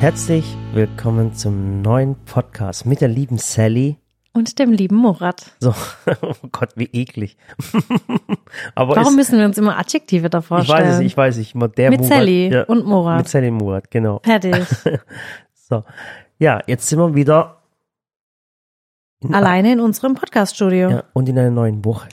Herzlich willkommen zum neuen Podcast mit der lieben Sally. Und dem lieben Murat. So, oh Gott, wie eklig. Aber Warum es, müssen wir uns immer Adjektive davor ich weiß es, ich weiß es, immer der Mit Murat, Sally ja, und Murat. Mit Sally und Murat, genau. Fertig. So, ja, jetzt sind wir wieder in, Alleine in unserem Podcaststudio. Ja. Ja, und in einer neuen Woche.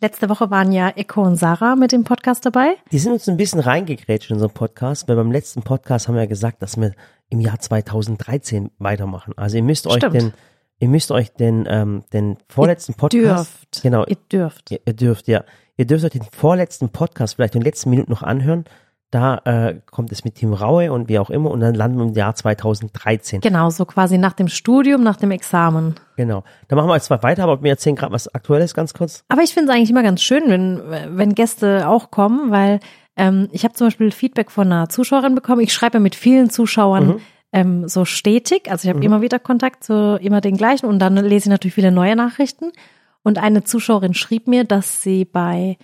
Letzte Woche waren ja Eko und Sarah mit dem Podcast dabei. Die sind uns ein bisschen reingegrätscht in unseren Podcast, weil beim letzten Podcast haben wir ja gesagt, dass wir im Jahr 2013 weitermachen. Also ihr müsst euch Stimmt. den, ihr müsst euch den, ähm, den vorletzten Podcast, Dürft. genau, Ihr dürft. Ihr, ihr dürft, ja. Ihr dürft euch den vorletzten Podcast vielleicht in den letzten Minuten noch anhören. Da äh, kommt es mit Tim Raue und wie auch immer und dann landen wir im Jahr 2013. Genau, so quasi nach dem Studium, nach dem Examen. Genau. Da machen wir jetzt mal weiter, aber wir erzählen gerade was Aktuelles ganz kurz. Aber ich finde es eigentlich immer ganz schön, wenn, wenn Gäste auch kommen, weil ähm, ich habe zum Beispiel Feedback von einer Zuschauerin bekommen. Ich schreibe mit vielen Zuschauern ähm, so stetig. Also ich habe immer wieder Kontakt zu immer den gleichen und dann lese ich natürlich viele neue Nachrichten. Und eine Zuschauerin schrieb mir, dass sie bei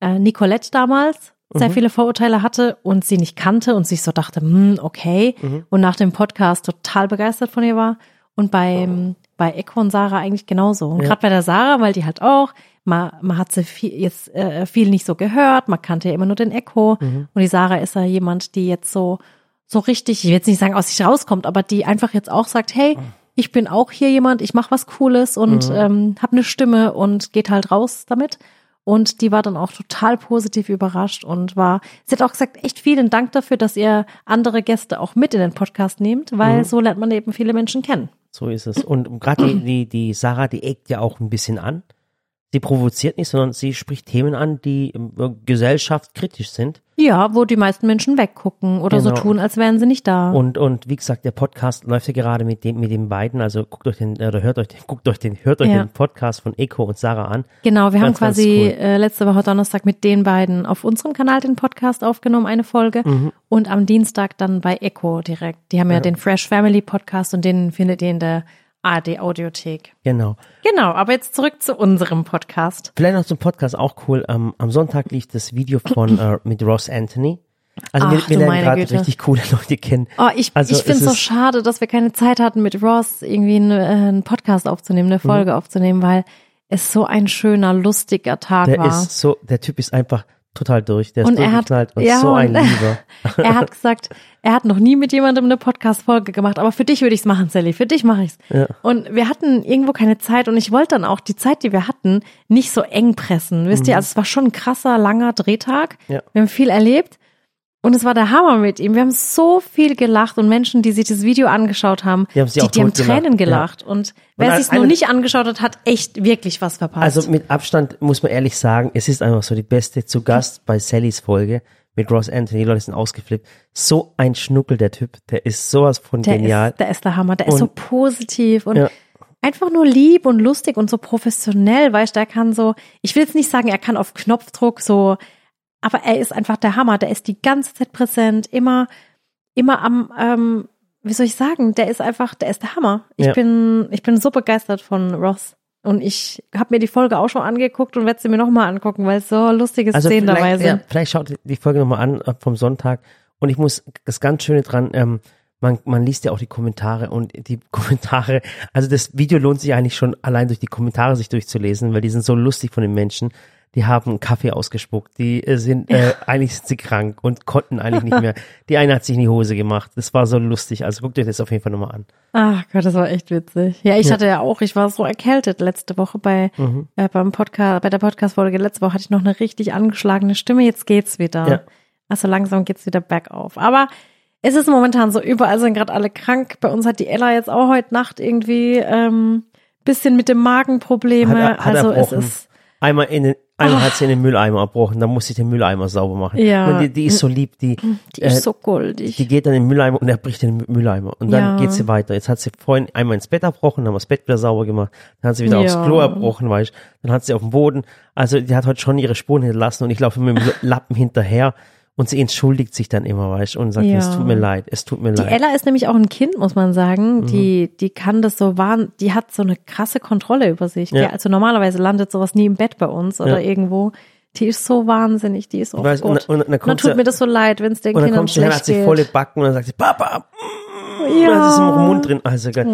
äh, Nicolette damals sehr viele Vorurteile hatte und sie nicht kannte und sich so dachte, hm, okay. Und nach dem Podcast total begeistert von ihr war. Und beim, bei Eko und Sarah eigentlich genauso. Und Ja. gerade bei der Sarah, weil die halt auch, man, man hat sie viel, jetzt äh, viel nicht so gehört, man kannte ja immer nur den Echo. Und die Sarah ist ja jemand, die jetzt so, so richtig, ich will jetzt nicht sagen, aus sich rauskommt, aber die einfach jetzt auch sagt, hey, ich bin auch hier jemand, ich mache was Cooles und ähm, habe eine Stimme und geht halt raus damit. Und die war dann auch total positiv überrascht und war, sie hat auch gesagt, echt vielen Dank dafür, dass ihr andere Gäste auch mit in den Podcast nehmt, weil so lernt man eben viele Menschen kennen. So ist es. Und gerade die, die, die Sarah, die eckt ja auch ein bisschen an. Sie provoziert nicht, sondern sie spricht Themen an, die äh, gesellschaftskritisch sind. Ja, wo die meisten Menschen weggucken oder so Genau. tun, als wären sie nicht da. Und, und wie gesagt, der Podcast läuft ja gerade mit dem, mit den beiden. Also guckt euch den, oder hört euch den, guckt euch den, hört euch Ja. den Podcast von Eko und Sarah an. Genau, wir haben Ganz, ganz quasi cool. äh, letzte Woche Donnerstag mit den beiden auf unserem Kanal den Podcast aufgenommen, eine Folge. Mhm. Und am Dienstag dann bei Echo direkt. Die haben ja, den Fresh Family Podcast und den findet ihr in der ARD Audiothek. Genau. Genau, aber jetzt zurück zu unserem Podcast. Vielleicht noch zum Podcast auch cool. Ähm, am Sonntag lief das Video von äh, mit Ross Anthony. Also wir, Ach, wir du lernen gerade richtig coole Leute kennen. Oh, ich, Also ich finde es so schade, dass wir keine Zeit hatten, mit Ross irgendwie einen, äh, einen Podcast aufzunehmen, eine Folge aufzunehmen, weil es so ein schöner, lustiger Tag Der war. ist so, der Typ ist einfach total durch. Der ist Und er hat- und ja, so ein Lieber. er hat gesagt, er hat noch nie mit jemandem eine Podcast-Folge gemacht, aber für dich würde ich es machen, Sally, für dich mache ich's. Ja. Und wir hatten irgendwo keine Zeit und ich wollte dann auch die Zeit, die wir hatten, nicht so eng pressen. Wisst ihr, also es war schon ein krasser, langer Drehtag. Mhm. Ja. Wir haben viel erlebt. Und es war der Hammer mit ihm. Wir haben so viel gelacht und Menschen, die sich das Video angeschaut haben, Die haben die, die haben Tränen ja. gelacht. Und wer sich noch eine- nicht angeschaut hat, hat echt wirklich was verpasst. Also mit Abstand muss man ehrlich sagen, es ist einfach so die beste zu Gast bei Sallys Folge mit Ross Anthony. Die Leute sind ausgeflippt. So ein Schnuckel, der Typ. Der ist sowas von Der genial. ist, der ist der Hammer. Der ist so Und- positiv und Ja. einfach nur lieb und lustig und so professionell, weißt du, der kann so, ich will jetzt nicht sagen, er kann auf Knopfdruck so, aber er ist einfach der Hammer. Der ist die ganze Zeit präsent, immer, immer am, ähm, wie soll ich sagen, der ist einfach, der ist der Hammer. Ich Ja. bin, ich bin so begeistert von Ross. Und ich habe mir die Folge auch schon angeguckt und werde sie mir nochmal angucken, weil so lustige Also Szenen dabei sind. ja, vielleicht schaut die Folge nochmal an äh, vom Sonntag. Und ich muss das ganz Schöne dran, ähm, man, man liest ja auch die Kommentare und die Kommentare, also das Video lohnt sich eigentlich schon allein durch die Kommentare sich durchzulesen, weil die sind so lustig von den Menschen. Die haben Kaffee ausgespuckt, die äh, sind, äh, eigentlich sind sie krank und konnten eigentlich nicht mehr. Die eine hat sich in die Hose gemacht. Das war so lustig. Also guckt euch das auf jeden Fall nochmal an. Ach Gott, das war echt witzig. Ja, ich hatte ja auch, ich war so erkältet letzte Woche bei Mhm. äh, beim Podcast, bei der Podcast-Folge letzte Woche hatte ich noch eine richtig angeschlagene Stimme. Jetzt geht's wieder. Ja. Also langsam geht's wieder bergauf. Aber es ist momentan so, überall sind gerade alle krank. Bei uns hat die Ella jetzt auch heute Nacht irgendwie ähm, bisschen mit dem Magen Probleme. Hat, hat also es ist Einmal in den, einmal hat sie in den Mülleimer erbrochen, dann muss ich den Mülleimer sauber machen. Ja. Und die, die ist so lieb, die, die ist äh, so goldig. die geht dann in den Mülleimer und er bricht den Mülleimer. Und dann Ja. geht sie weiter. Jetzt hat sie vorhin einmal ins Bett erbrochen, dann haben wir das Bett wieder sauber gemacht, dann hat sie wieder aufs Ja. Klo erbrochen, weißt. Dann hat sie auf dem Boden, also die hat heute schon ihre Spuren hinterlassen und ich laufe mit dem Lappen hinterher und sie entschuldigt sich dann immer, weißt du, und sagt, Ja. es tut mir leid, es tut mir Die leid. Ella ist nämlich auch ein Kind, muss man sagen. Mhm. Die, die kann das so wahren, die hat so eine krasse Kontrolle über sich. Ja. Also normalerweise landet sowas nie im Bett bei uns oder Ja. irgendwo. Die ist so wahnsinnig, die ist auch weiß, gut. und- und dann dann kommt tut sie- mir das so leid, wenn es den Und dann Kindern kommt sie schlecht hat sie geht. volle Backen und dann sagt sie, Papa, mm, Ja. dann ist im Mund drin. Also geil.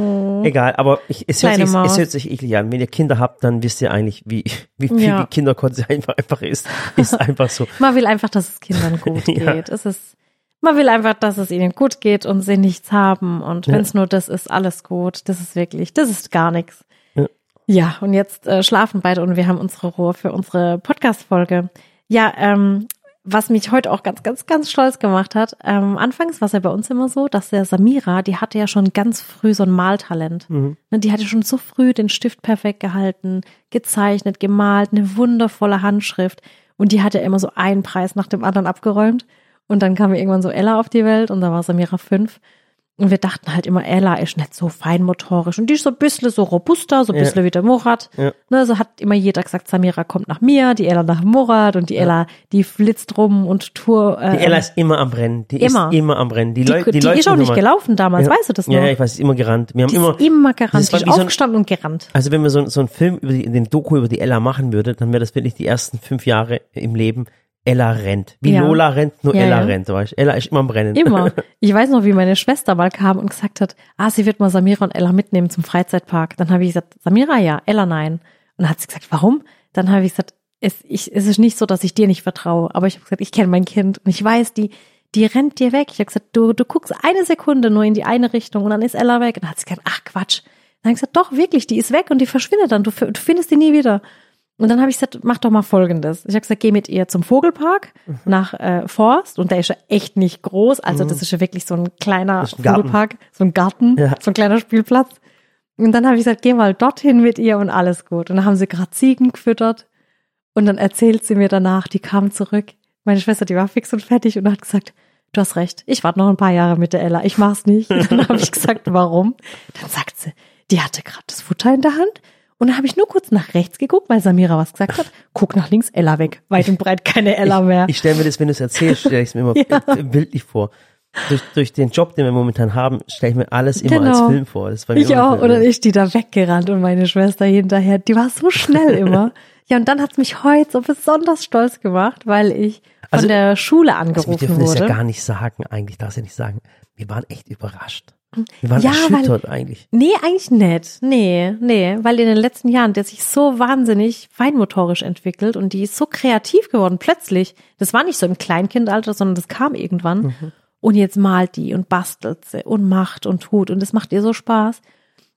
Egal, aber ich, es, hört Kleine sich, Maus. es hört sich eklig an. Wenn ihr Kinder habt, dann wisst ihr eigentlich, wie, wie viel Ja. Kinderkotze einfach, einfach ist. Ist einfach so. Man will einfach, dass es Kindern gut Ja. geht. Es ist, man will einfach, dass es ihnen gut geht und sie nichts haben. Und wenn es nur das ist, alles gut. Das ist wirklich, das ist gar nichts. Ja. Ja, und jetzt äh, schlafen beide und wir haben unsere Ruhe für unsere Podcast-Folge. Ja, ähm, was mich heute auch ganz, ganz, ganz stolz gemacht hat, ähm, anfangs war es ja bei uns immer so, dass der Samira, die hatte ja schon ganz früh so ein Maltalent. Mhm. Ne, Die hatte schon so früh den Stift perfekt gehalten, gezeichnet, gemalt, eine wundervolle Handschrift. Und die hatte immer so einen Preis nach dem anderen abgeräumt. Und dann kam irgendwann so Ella auf die Welt und da war Samira fünf. Und wir dachten halt immer, Ella ist nicht so feinmotorisch. Und die ist so ein bisschen so robuster, so ein Ja. bisschen wie der Murat. Ja. Ne, so hat immer jeder gesagt, Samira kommt nach mir, die Ella nach Murat und die Ella, die flitzt rum und tour. Äh, Die Ella ist immer am Rennen. Die Immer. ist immer am Rennen. Die, die, die, Leute ist auch nicht gelaufen damals, Ja. weißt du das noch? Ja, ja, ich weiß, ist immer gerannt. Wir haben die immer, ist immer gerannt, die ist so ein- und gerannt. also wenn man so, so einen Film über die, den Doku über die Ella machen würde, dann wäre das wirklich die ersten fünf Jahre im Leben. Ella rennt. Wie Ja. Lola rennt, nur Ja, Ella ja. rennt, du? Ella ist immer am Rennen. Immer. Ich weiß noch, wie meine Schwester mal kam und gesagt hat, ah, sie wird mal Samira und Ella mitnehmen zum Freizeitpark. Dann habe ich gesagt, Samira ja, Ella nein. Und dann hat sie gesagt, warum? Dann habe ich gesagt, es, ich, es ist nicht so, dass ich dir nicht vertraue, aber ich habe gesagt, ich kenne mein Kind und ich weiß, die, die rennt dir weg. Ich habe gesagt, du, du guckst eine Sekunde nur in die eine Richtung und dann ist Ella weg. Und dann hat sie gesagt, ach Quatsch. Dann habe ich gesagt, doch, wirklich, die ist weg und die verschwindet dann. Du, du findest die nie wieder. Und dann habe ich gesagt, mach doch mal Folgendes. Ich habe gesagt, geh mit ihr zum Vogelpark Mhm. nach äh, Forst und der ist ja echt nicht groß. Also das ist ja wirklich so ein kleiner ein Garten. Vogelpark, so ein Garten, Ja. so ein kleiner Spielplatz. Und dann habe ich gesagt, geh mal dorthin mit ihr und alles gut. Und dann haben sie gerade Ziegen gefüttert und dann erzählt sie mir danach, die kam zurück. Meine Schwester, die war fix und fertig und hat gesagt, du hast recht, ich warte noch ein paar Jahre mit der Ella, ich mach's nicht. Und dann habe ich gesagt, warum? Dann sagt sie, die hatte gerade das Futter in der Hand und dann habe ich nur kurz nach rechts geguckt, weil Samira was gesagt hat. Guck nach links, Ella weg. Weit und breit keine Ella mehr. Ich stelle mir das, wenn du es erzählst, stelle ich es mir immer Ja. bildlich vor. Durch, durch den Job, den wir momentan haben, stelle ich mir alles immer Genau. als Film vor. Das war mir Ich auch. dann ist die da weggerannt und meine Schwester hinterher. Die war so schnell immer. Ja, und dann hat's mich heute so besonders stolz gemacht, weil ich von Also- der Schule Also wir angerufen dürfen das ja wurde. gar nicht sagen, eigentlich, darfst ja nicht sagen. Wir waren echt überrascht. Wir waren Ja, weil- erschüttert eigentlich. Nee, eigentlich nicht. Nee, nee, weil in den letzten Jahren der sich so wahnsinnig feinmotorisch entwickelt und die ist so kreativ geworden plötzlich. Das war nicht so im Kleinkindalter, sondern das kam irgendwann. Mhm. Und jetzt malt die und bastelt sie und macht und tut und das macht ihr so Spaß.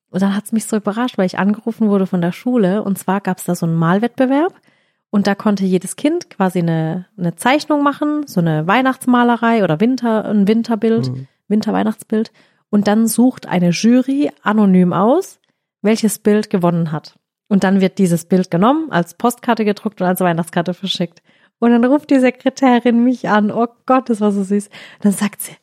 Und dann hat's mich so überrascht, weil ich angerufen wurde von der Schule und zwar gab's da so einen Malwettbewerb und da konnte jedes Kind quasi eine, eine Zeichnung machen, so eine Weihnachtsmalerei oder Winter, ein Winterbild, Winterweihnachtsbild. Und dann sucht eine Jury anonym aus, welches Bild gewonnen hat. Und dann wird dieses Bild genommen, als Postkarte gedruckt und als Weihnachtskarte verschickt. Und dann ruft die Sekretärin mich an. Oh Gott, das war so süß. Dann sagt sie,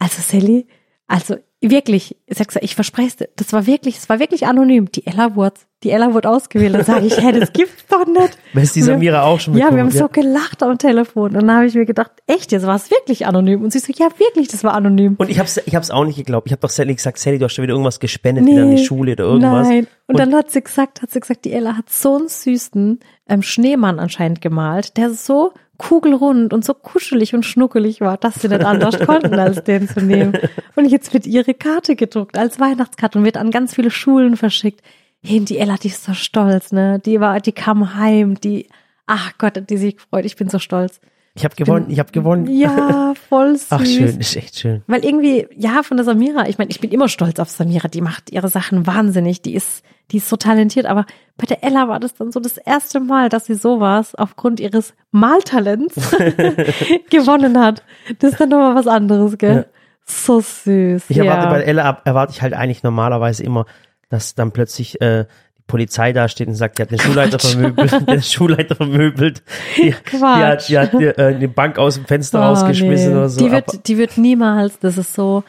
also Sally, also wirklich, ich sag's, ich verspreche es dir, das war wirklich, es war wirklich anonym. Die Ella wurde, die Ella wurde ausgewählt. Dann sage ich, hä, das gibt's doch nicht. Weil es die Samira auch schon Ja, wir haben bekommen so gelacht am Telefon. Und dann habe ich mir gedacht, echt, jetzt war es wirklich anonym. Und sie so, ja, wirklich, das war anonym. Und ich hab's, ich hab's auch nicht geglaubt. Ich habe doch Sally gesagt, Sally, du hast schon wieder irgendwas gespendet, wieder an die Schule oder irgendwas. Nein. Und, dann hat sie gesagt, hat sie gesagt, die Ella hat so einen süßen ähm, Schneemann anscheinend gemalt, der so kugelrund und so kuschelig und schnuckelig war, dass sie nicht anders konnten, als den zu nehmen. Und jetzt wird ihre Karte gedruckt als Weihnachtskarte und wird an ganz viele Schulen verschickt. Hey, die Ella, die ist so stolz, ne? Die war, die kam heim, die, ach Gott, die sich gefreut. Ich bin so stolz. Ich habe gewonnen, ich habe gewonnen. Ja, voll süß. Ach schön, ist echt schön. Weil irgendwie, ja, von der Samira, ich meine, ich bin immer stolz auf Samira, die macht ihre Sachen wahnsinnig, die ist, die ist so talentiert, aber bei der Ella war das dann so das erste Mal, dass sie sowas aufgrund ihres Maltalents gewonnen hat. Das ist dann nochmal was anderes, gell? Ja. So süß. Ich ja. erwarte bei Ella erwarte ich halt eigentlich normalerweise immer, dass dann plötzlich äh, Polizei da steht und sagt, die hat den Schulleiter vermöbelt, den Schulleiter vermöbelt, die, die hat, die hat die, äh, die Bank aus dem Fenster Oh, rausgeschmissen nee. oder so. Die aber- wird, die wird niemals, das ist so,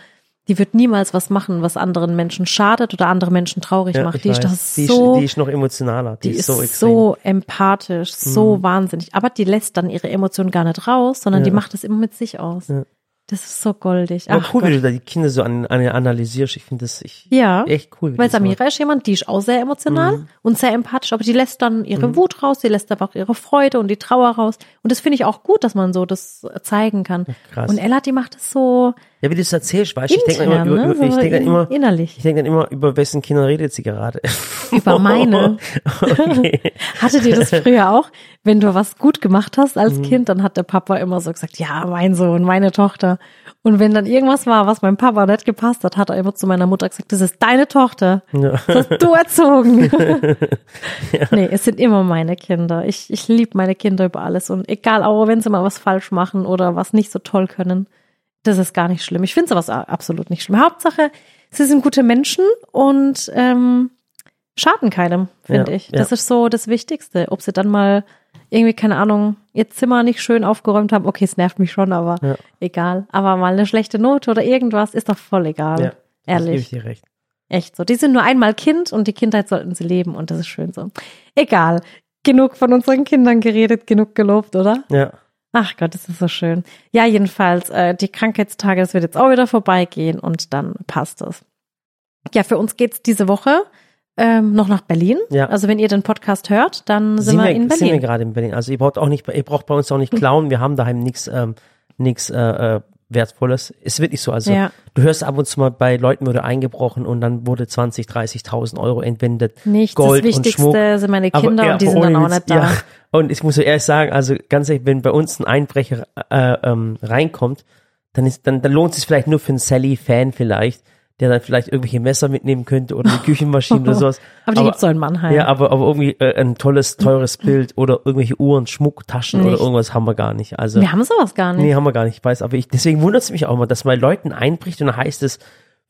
die wird niemals was machen, was anderen Menschen schadet oder andere Menschen traurig ja, macht. Die ist das die, so. ist, die ist noch emotionaler, die, die ist so extrem. so empathisch, so wahnsinnig. Aber die lässt dann ihre Emotionen gar nicht raus, sondern die Ja. macht es immer mit sich aus. Ja. Das ist so goldig. Aber Ach cool, Gott. wie du da die Kinder so an, an, analysierst. Ich finde das ich, Ja. echt cool. Weil Samira ist jemand, die ist auch sehr emotional Mhm. und sehr empathisch, aber die lässt dann ihre Wut raus, die lässt aber auch ihre Freude und die Trauer raus. Und das finde ich auch gut, dass man so das zeigen kann. krass. Und Ella, die macht das so Ja, wie du das erzählst, weißt du, ich denke immer, über, ne? über, ich so denke dann in- immer, innerlich. ich denke dann immer, über wessen Kinder redet sie gerade. Über meine. okay. Hattet ihr das früher auch? Wenn du was gut gemacht hast Mhm. als Kind, dann hat der Papa immer so gesagt, ja, mein Sohn, meine Tochter. Und wenn dann irgendwas war, was meinem Papa nicht gepasst hat, hat er immer zu meiner Mutter gesagt, das ist deine Tochter. Ja. Das hast du erzogen. Nee, es sind immer meine Kinder. Ich, ich liebe meine Kinder über alles. Und egal, auch wenn sie mal was falsch machen oder was nicht so toll können, das ist gar nicht schlimm. Ich finde sowas absolut nicht schlimm. Hauptsache, sie sind gute Menschen und ähm, schaden keinem, finde Ja, ich. Das ja. ist so das Wichtigste. Ob sie dann mal irgendwie, keine Ahnung, ihr Zimmer nicht schön aufgeräumt haben, okay, es nervt mich schon, aber Ja. egal. Aber mal eine schlechte Note oder irgendwas ist doch voll egal. Ja, Das gebe Ehrlich. ich dir recht. Echt so. Die sind nur einmal Kind und die Kindheit sollten sie leben und das ist schön so. Egal. Genug von unseren Kindern geredet, genug gelobt, oder? Ja. Ach Gott, das ist so schön. Ja, jedenfalls, äh, die Krankheitstage, das wird jetzt auch wieder vorbeigehen und dann passt es. Ja, für uns geht's diese Woche ähm, noch nach Berlin. Ja. Also wenn ihr den Podcast hört, dann sind, wir in sind wir Berlin. gerade in Berlin. Also ihr braucht auch nicht, ihr braucht bei uns auch nicht klauen. Wir haben daheim nichts, ähm, nichts äh, äh, Wertvolles. Ist wirklich so. Also Ja. du hörst ab und zu mal bei Leuten wurde eingebrochen und dann wurde 20, 30.000 Euro entwendet. Nichts. Gold das und Wichtigste Schmuck. sind meine Aber, Kinder ja, und die aber sind dann auch nicht da. Ja. Und ich muss so ehrlich sagen, also ganz ehrlich, wenn bei uns ein Einbrecher äh, ähm, reinkommt, dann ist, dann, dann lohnt es sich vielleicht nur für einen Sally-Fan vielleicht, der dann vielleicht irgendwelche Messer mitnehmen könnte oder eine Küchenmaschine oder sowas. Aber die gibt's so in Mannheim. Ja, aber, aber irgendwie äh, ein tolles, teures Bild oder irgendwelche Uhren, Schmuck, Taschen oder Nicht. irgendwas haben wir gar nicht. Also, Wir haben sowas gar nicht. nee, haben wir gar nicht. Ich weiß, aber ich, deswegen wundert es mich auch immer, dass mal Leuten einbricht und dann heißt es,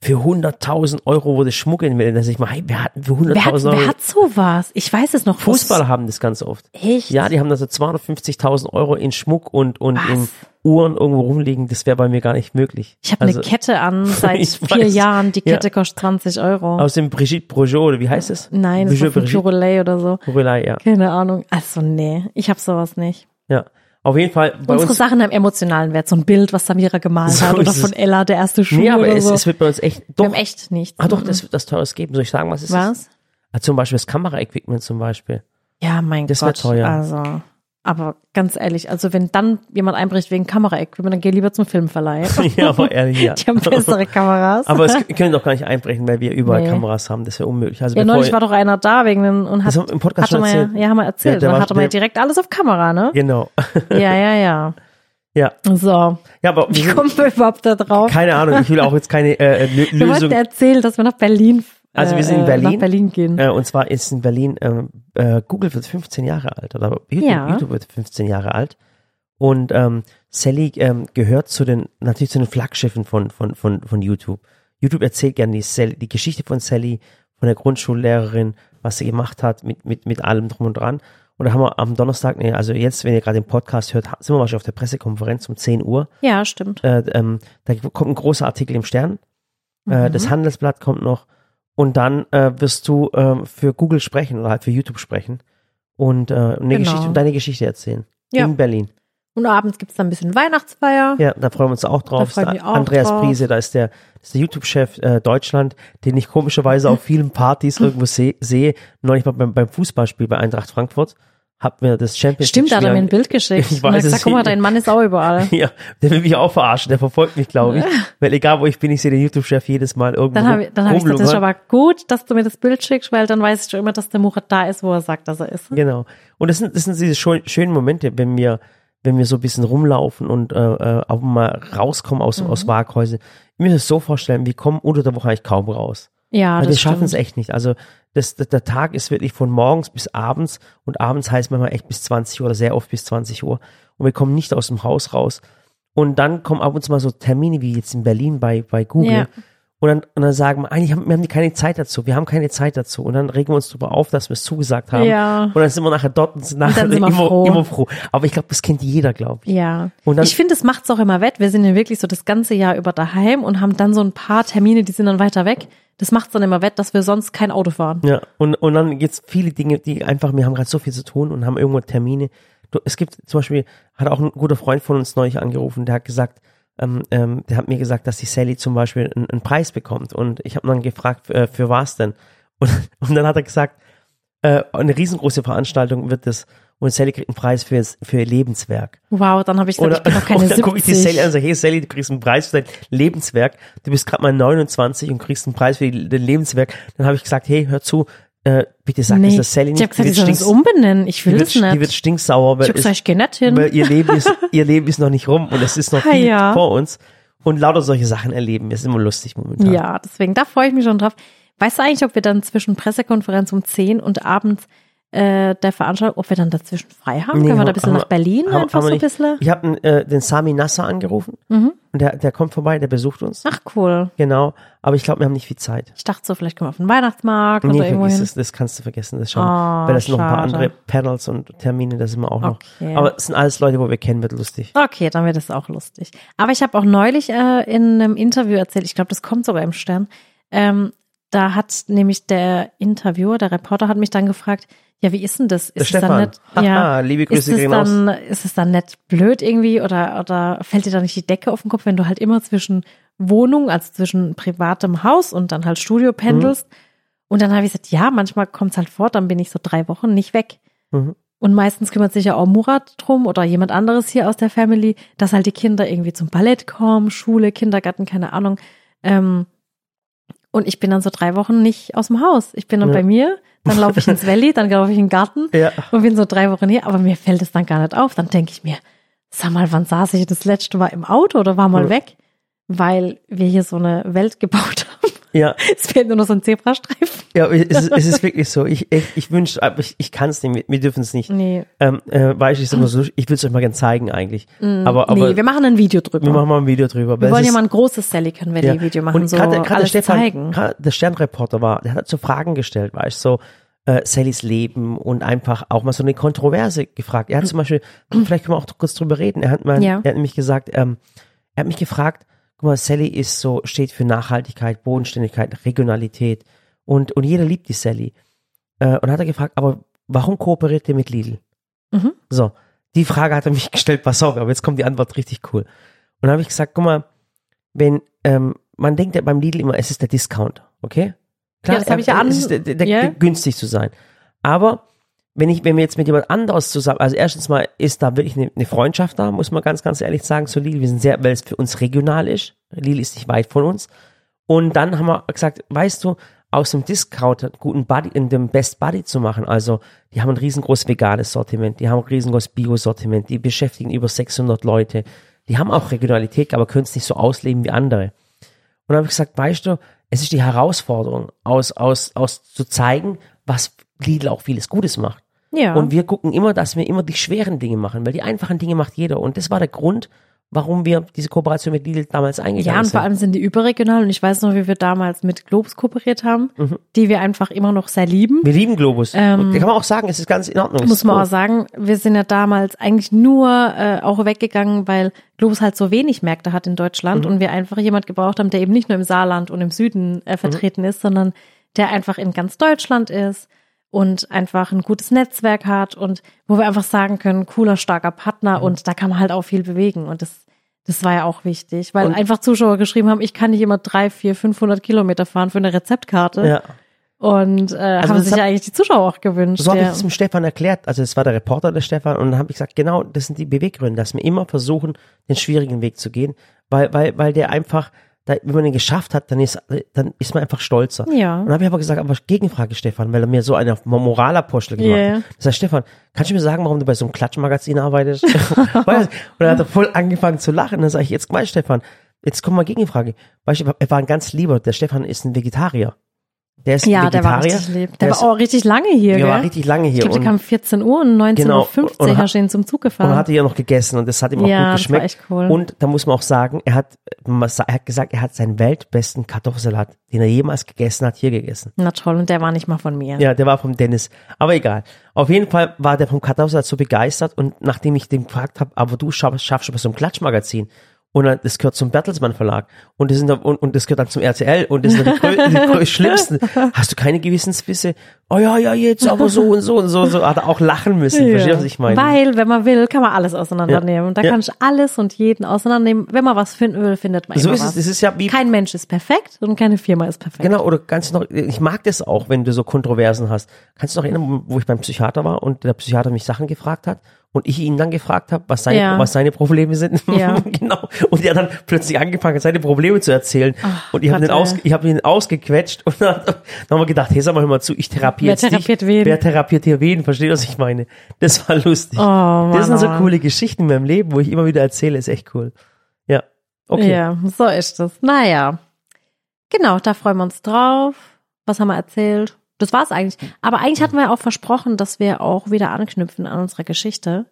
für 100.000 Euro wurde Schmuck entwendet. Ich mal, hey, wer hat für 100.000 Wer hat, Euro? wer hat sowas? Ich weiß es noch. Fußballer haben das ganz oft. Echt? Ja, die haben da so 250.000 Euro in Schmuck und, und Was? in Uhren irgendwo rumliegen. Das wäre bei mir gar nicht möglich. Ich habe also, eine Kette an seit vier weiß. Jahren. Die Ja. Kette kostet 20 Euro. Aus dem Brigitte Brogeot, oder wie heißt es? Nein, das war von Brigitte Purolay oder so. Brogelat, ja. Keine Ahnung. Also nee, ich habe sowas nicht. Ja. Auf jeden Fall bei Unsere uns. Sachen haben emotionalen Wert. So ein Bild, was Samira gemalt So hat oder von Ella, der erste Schuh Nee, aber oder es, so. es wird bei uns echt, Wir doch, haben echt nichts. ah, doch, das wird das Teures geben. Soll ich sagen, was ist? Was? Ah, zum Beispiel das Kameraequipment zum Beispiel. Ja, mein Das Gott. teuer. Also, aber ganz ehrlich, also wenn dann jemand einbricht wegen Kameraequipment, dann geh lieber zum Filmverleih. ja, aber ehrlich, ja. Die haben bessere Kameras. aber es können doch gar nicht einbrechen, weil wir überall Nee. Kameras haben. Das wäre unmöglich. Also ja, neulich war doch einer da wegen den, und hat, Das haben wir im Podcast hatte schon man ja, erzählt. ja, haben wir erzählt. Ja, war- hatte man ja direkt alles auf Kamera, ne? Genau. Ja, ja, ja. ja. So, Ja, aber wie kommen wir überhaupt da drauf? keine Ahnung, ich will auch jetzt keine äh, Lö- Wir wollten Lösung. erzählen, dass wir nach Berlin, Also wir sind in äh, Berlin. nach Berlin gehen. Äh, und zwar ist in Berlin, ähm, äh, Google wird 15 Jahre alt oder YouTube, Ja. YouTube wird 15 Jahre alt. Und ähm, Sally ähm, gehört zu den, natürlich zu den Flaggschiffen von, von, von, von YouTube. YouTube erzählt gerne die, Sally, die Geschichte von Sally, von der Grundschullehrerin, was sie gemacht hat, mit, mit, mit allem drum und dran. Und da haben wir am Donnerstag, nee, also jetzt, wenn ihr gerade den Podcast hört, sind wir wahrscheinlich auf der Pressekonferenz um 10 Uhr. Ja, stimmt. Äh, ähm, da kommt ein großer Artikel im Stern. Äh, das Handelsblatt kommt noch. Und dann äh, wirst du ähm, für Google sprechen oder halt für YouTube sprechen und äh, Genau. Geschichte, deine Geschichte erzählen. Ja. In Berlin. Und abends gibt's dann ein bisschen Weihnachtsfeier. Ja, da freuen wir uns auch drauf. Da- mich auch Andreas drauf. Priese, da ist der, ist der YouTube-Chef äh, Deutschland, den ich komischerweise auf vielen Partys irgendwo seh, sehe. Neulich mal beim, beim Fußballspiel bei Eintracht Frankfurt hat mir das Champions Stimmt, da hat er mir ein League Bild geschickt. Ich und weiß es gesagt, guck mal, dein Mann ist auch überall. Ja, der will mich auch verarschen, der verfolgt mich, glaube ich. Weil egal wo ich bin, ich sehe den YouTube-Chef jedes Mal irgendwo. Dann habe ich, dann hab ich gesagt, das ist aber gut, dass du mir das Bild schickst, weil dann weiß ich schon immer, dass der Murat da ist, wo er sagt, dass er ist. Genau. Und das sind, das sind diese schön- schönen Momente, wenn wir, wenn wir so ein bisschen rumlaufen und äh, äh, auch mal rauskommen aus, Mhm. aus Waghäusern. Ich muss es so vorstellen, wir kommen unter der Woche eigentlich kaum raus. Ja, Weil das wir schaffen es stimmt. echt nicht. Also das, das, der Tag ist wirklich von morgens bis abends und abends heißt manchmal echt bis 20 Uhr oder sehr oft bis 20 Uhr. Und wir kommen nicht aus dem Haus raus. Und dann kommen ab und zu mal so Termine wie jetzt in Berlin bei, bei Google. Ja. Und dann, und dann sagen wir, eigentlich haben wir haben keine Zeit dazu. Wir haben keine Zeit dazu. Und dann regen wir uns darüber auf, dass wir es zugesagt haben. Ja. Und dann sind wir nachher dort und sind nachher dann sind immer, froh. immer froh. Aber ich glaube, das kennt jeder, glaube ich. Ja. Und dann- ich finde, es macht's auch immer wett. Wir sind ja wirklich so das ganze Jahr über daheim und haben dann so ein paar Termine, die sind dann weiter weg. Das macht's dann immer wett, dass wir sonst kein Auto fahren. Ja, und, und dann gibt's viele Dinge, die einfach, wir haben gerade so viel zu tun und haben irgendwo Termine. Du, es gibt zum Beispiel, hat auch ein guter Freund von uns neulich angerufen, der hat gesagt, ähm, ähm, der hat mir gesagt, dass die Sally zum Beispiel einen, einen Preis bekommt. Und ich habe dann gefragt, äh, für was denn? Und, und dann hat er gesagt, äh, eine riesengroße Veranstaltung wird das und Sally kriegt einen Preis für, für ihr Lebenswerk. Wow, dann habe ich gesagt, Oder, ich bin noch keine und dann gucke ich die 70. Sally an und sage, hey Sally, du kriegst einen Preis für dein Lebenswerk. Du bist gerade mal 29 und kriegst einen Preis für dein Lebenswerk. Dann habe ich gesagt, hey, hör zu, äh, bitte sag das Nee, der Sally ich nicht. habe gesagt, die ich soll das umbenennen. Ich die will wird, die nicht. wird stinksauer, Ich weil, habe gesagt, es, ich geh nicht hin. weil ihr Leben ist, ihr Leben ist noch nicht rum und es ist noch viel ja. vor uns. Und lauter solche Sachen erleben, ist immer lustig momentan. Ja, deswegen, da freue ich mich schon drauf. Weißt du eigentlich, ob wir dann zwischen Pressekonferenz um 10 und abends äh, der Veranstaltung, ob wir dann dazwischen frei haben? Nee, Können wir da ein bisschen nach Berlin haben- einfach haben so ein bisschen? Ich habe äh, den Sami Nasser angerufen Mhm. und der, der kommt vorbei, der besucht uns. Ach cool. Genau, aber ich glaube, wir haben nicht viel Zeit. Ich dachte so, vielleicht können wir auf den Weihnachtsmarkt Nee, oder irgendwo hin. es, das kannst du vergessen, das schon. Oh, weil das sind noch ein paar schade. andere Panels und Termine, das sind wir auch noch. Okay. Aber es sind alles Leute, wo wir kennen, wird lustig. Okay, dann wird es auch lustig. Aber ich habe auch neulich äh, in einem Interview erzählt, ich glaube, das kommt sogar im Stern, ähm, da hat nämlich der Interviewer, der Reporter hat mich dann gefragt, ja, wie ist denn das? Ist es Stefan. dann nicht, ja, liebe ist Grüße es gehen raus. dann, ist es dann nicht blöd irgendwie oder, oder fällt dir da nicht die Decke auf den Kopf, wenn du halt immer zwischen Wohnung, also zwischen privatem Haus und dann halt Studio pendelst? Und dann habe ich gesagt, ja, manchmal kommt es halt vor, dann bin ich so drei Wochen nicht weg. Mhm. Und meistens kümmert sich ja auch Murat drum oder jemand anderes hier aus der Family, dass halt die Kinder irgendwie zum Ballett kommen, Schule, Kindergarten, keine Ahnung. Ähm, und ich bin dann so drei Wochen nicht aus dem Haus. Ich bin dann Ja. bei mir, dann laufe ich ins Valley, dann laufe ich in den Garten Ja. und bin so drei Wochen hier. Aber mir fällt es dann gar nicht auf. Dann denke ich mir, sag mal, wann saß ich das letzte Mal im Auto oder war mal Ja. weg? Weil wir hier so eine Welt gebaut haben. Ja, Es fehlt nur noch so ein Zebrastreifen. ja es, ist, es ist wirklich so. Ich, ich, ich wünsche, aber ich, ich kann es nicht, wir, dürfen es nicht. Nee, Ähm, äh, weil ich es immer so, ich will es euch mal gerne zeigen eigentlich. aber aber nee, wir machen ein Video drüber. wir machen mal ein Video drüber. Wir wollen ja mal ein großes Sally können wir die Video machen, Und so gerade der alles Stefan, zeigen. der Sternreporter war, der hat so Fragen gestellt, weißt du, so äh, Sallys Leben und einfach auch mal so eine Kontroverse gefragt. Er hat zum Beispiel, vielleicht können wir auch kurz drüber reden. Er hat mal, Ja. er hat nämlich gesagt, ähm, er hat mich gefragt, guck mal, Sally ist so, steht für Nachhaltigkeit, Bodenständigkeit, Regionalität und, und jeder liebt die Sally. Äh, und hat er gefragt, aber warum kooperiert ihr mit Lidl? Mhm. So, die Frage hat er mich gestellt, pass auf, aber jetzt kommt die Antwort richtig cool. Und dann habe ich gesagt, guck mal, wenn, ähm, man denkt ja beim Lidl immer, es ist der Discount, okay? Ja, das hab ich ja an- Es ist der, der, der, der günstig zu sein. Aber wenn ich, wenn wir jetzt mit jemand anderes zusammen, also erstens mal ist da wirklich eine, eine Freundschaft da, muss man ganz, ganz ehrlich sagen zu Lidl. Wir sind sehr, weil es für uns regional ist. Lidl ist nicht weit von uns. Und dann haben wir gesagt, weißt du, aus dem Discount einen guten Buddy, in dem Best Buddy zu machen. Also, die haben ein riesengroßes veganes Sortiment, die haben ein riesengroßes Bio-Sortiment, die beschäftigen über 600 Leute. Die haben auch Regionalität, aber können es nicht so ausleben wie andere. Und dann habe ich gesagt, weißt du, es ist die Herausforderung, aus, aus, aus zu zeigen, was Lidl auch vieles Gutes macht. Ja. Und wir gucken immer, dass wir immer die schweren Dinge machen, weil die einfachen Dinge macht jeder. Und das war der Grund, warum wir diese Kooperation mit Lidl damals eingegangen ja, und sind. vor allem sind die überregional und ich weiß noch, wie wir damals mit Globus kooperiert haben, die wir einfach immer noch sehr lieben. wir lieben Globus. Ähm, kann man auch sagen, es ist ganz in Ordnung. Muss man cool. auch sagen, wir sind ja damals eigentlich nur äh, auch weggegangen, weil Globus halt so wenig Märkte hat in Deutschland Mhm. und wir einfach jemand gebraucht haben, der eben nicht nur im Saarland und im Süden Mhm. äh, vertreten ist, sondern der einfach in ganz Deutschland ist und einfach ein gutes Netzwerk hat und wo wir einfach sagen können, cooler, starker Mhm. Partner und da kann man halt auch viel bewegen und das das war ja auch wichtig, weil Und- einfach Zuschauer geschrieben haben, ich kann nicht immer drei, vier, 500 Kilometer fahren für eine Rezeptkarte. Ja. Und äh, haben das sich hat- ja eigentlich die Zuschauer auch gewünscht. So habe ich das dem Stefan erklärt. Also es war der Reporter, der Stefan, und dann habe ich gesagt, genau, das sind die Beweggründe, dass wir immer versuchen, den schwierigen Weg zu gehen, weil, weil, weil der einfach, da, wenn man den geschafft hat, dann ist, dann ist man einfach stolzer. Ja. Und dann habe ich aber gesagt, aber Gegenfrage, Stefan, weil er mir so eine Moralapostel gemacht Ja. hat. Das heißt, Stefan, kannst du mir sagen, warum du bei so einem Klatschmagazin arbeitest? und dann hat er voll angefangen zu lachen. Dann sage ich, jetzt mal, Stefan, jetzt kommt mal Gegenfrage. Weißt du, er war ein ganz lieber, der Stefan ist ein Vegetarier. Der ist Ja, der war Vegetarier. richtig lieb. Der, ist- war auch richtig lange hier, der gell? war richtig lange hier. ich glaube, und- der kam 14 Uhr und 19.50 Genau. Uhr Und hat- ihn zum Zug und gefahren. hatte ja noch gegessen und das hat ihm auch Ja, gut das war geschmeckt. echt cool. Und da muss man auch sagen, er hat, er hat gesagt, er hat seinen weltbesten Kartoffelsalat, den er jemals gegessen hat, hier gegessen. Na toll, und der war nicht mal von mir. Ja, der war vom Dennis. Aber egal. Auf jeden Fall war der vom Kartoffelsalat so begeistert und nachdem ich den gefragt habe, aber du schaffst, schaffst du bei so einem Klatschmagazin und dann, das gehört zum Bertelsmann Verlag und das, sind, und, und das gehört dann zum RTL und das sind die, grö die schlimmsten. Hast du keine Gewissensbisse? Oh ja, ja, jetzt aber so und so und so und so. Hat er auch lachen müssen. Verstehst du, was ich meine? Weil, wenn man will, kann man alles auseinandernehmen. Da Ja. kann ich alles und jeden auseinandernehmen. Wenn man was finden will, findet man so ist es. Das ist ja wie, Kein Mensch ist perfekt und keine Firma ist perfekt. genau, oder ganz noch, ich mag das auch, wenn du so Kontroversen hast. Kannst du noch erinnern, wo ich beim Psychiater war und der Psychiater mich Sachen gefragt hat und ich ihn dann gefragt habe, was seine, Ja. was seine Probleme sind? Ja. genau. Und er dann plötzlich angefangen hat, seine Probleme zu erzählen. Ach, und ich habe ihn, aus, ich hab ihn ausgequetscht und dann, dann haben wir gedacht, hey, sag mal, hör mal zu, ich therapiere jetzt dich. therapiert wen? Wer therapiert hier wen? Versteht, was ich meine? Das war lustig. Oh, Mann, das sind so oh coole Geschichten in meinem Leben, wo ich immer wieder erzähle, ist echt cool. Ja. Okay. Ja, so ist es. Naja. Genau, da freuen wir uns drauf. Was haben wir erzählt? Das war's eigentlich. Aber eigentlich hatten wir auch versprochen, dass wir auch wieder anknüpfen an unserer Geschichte.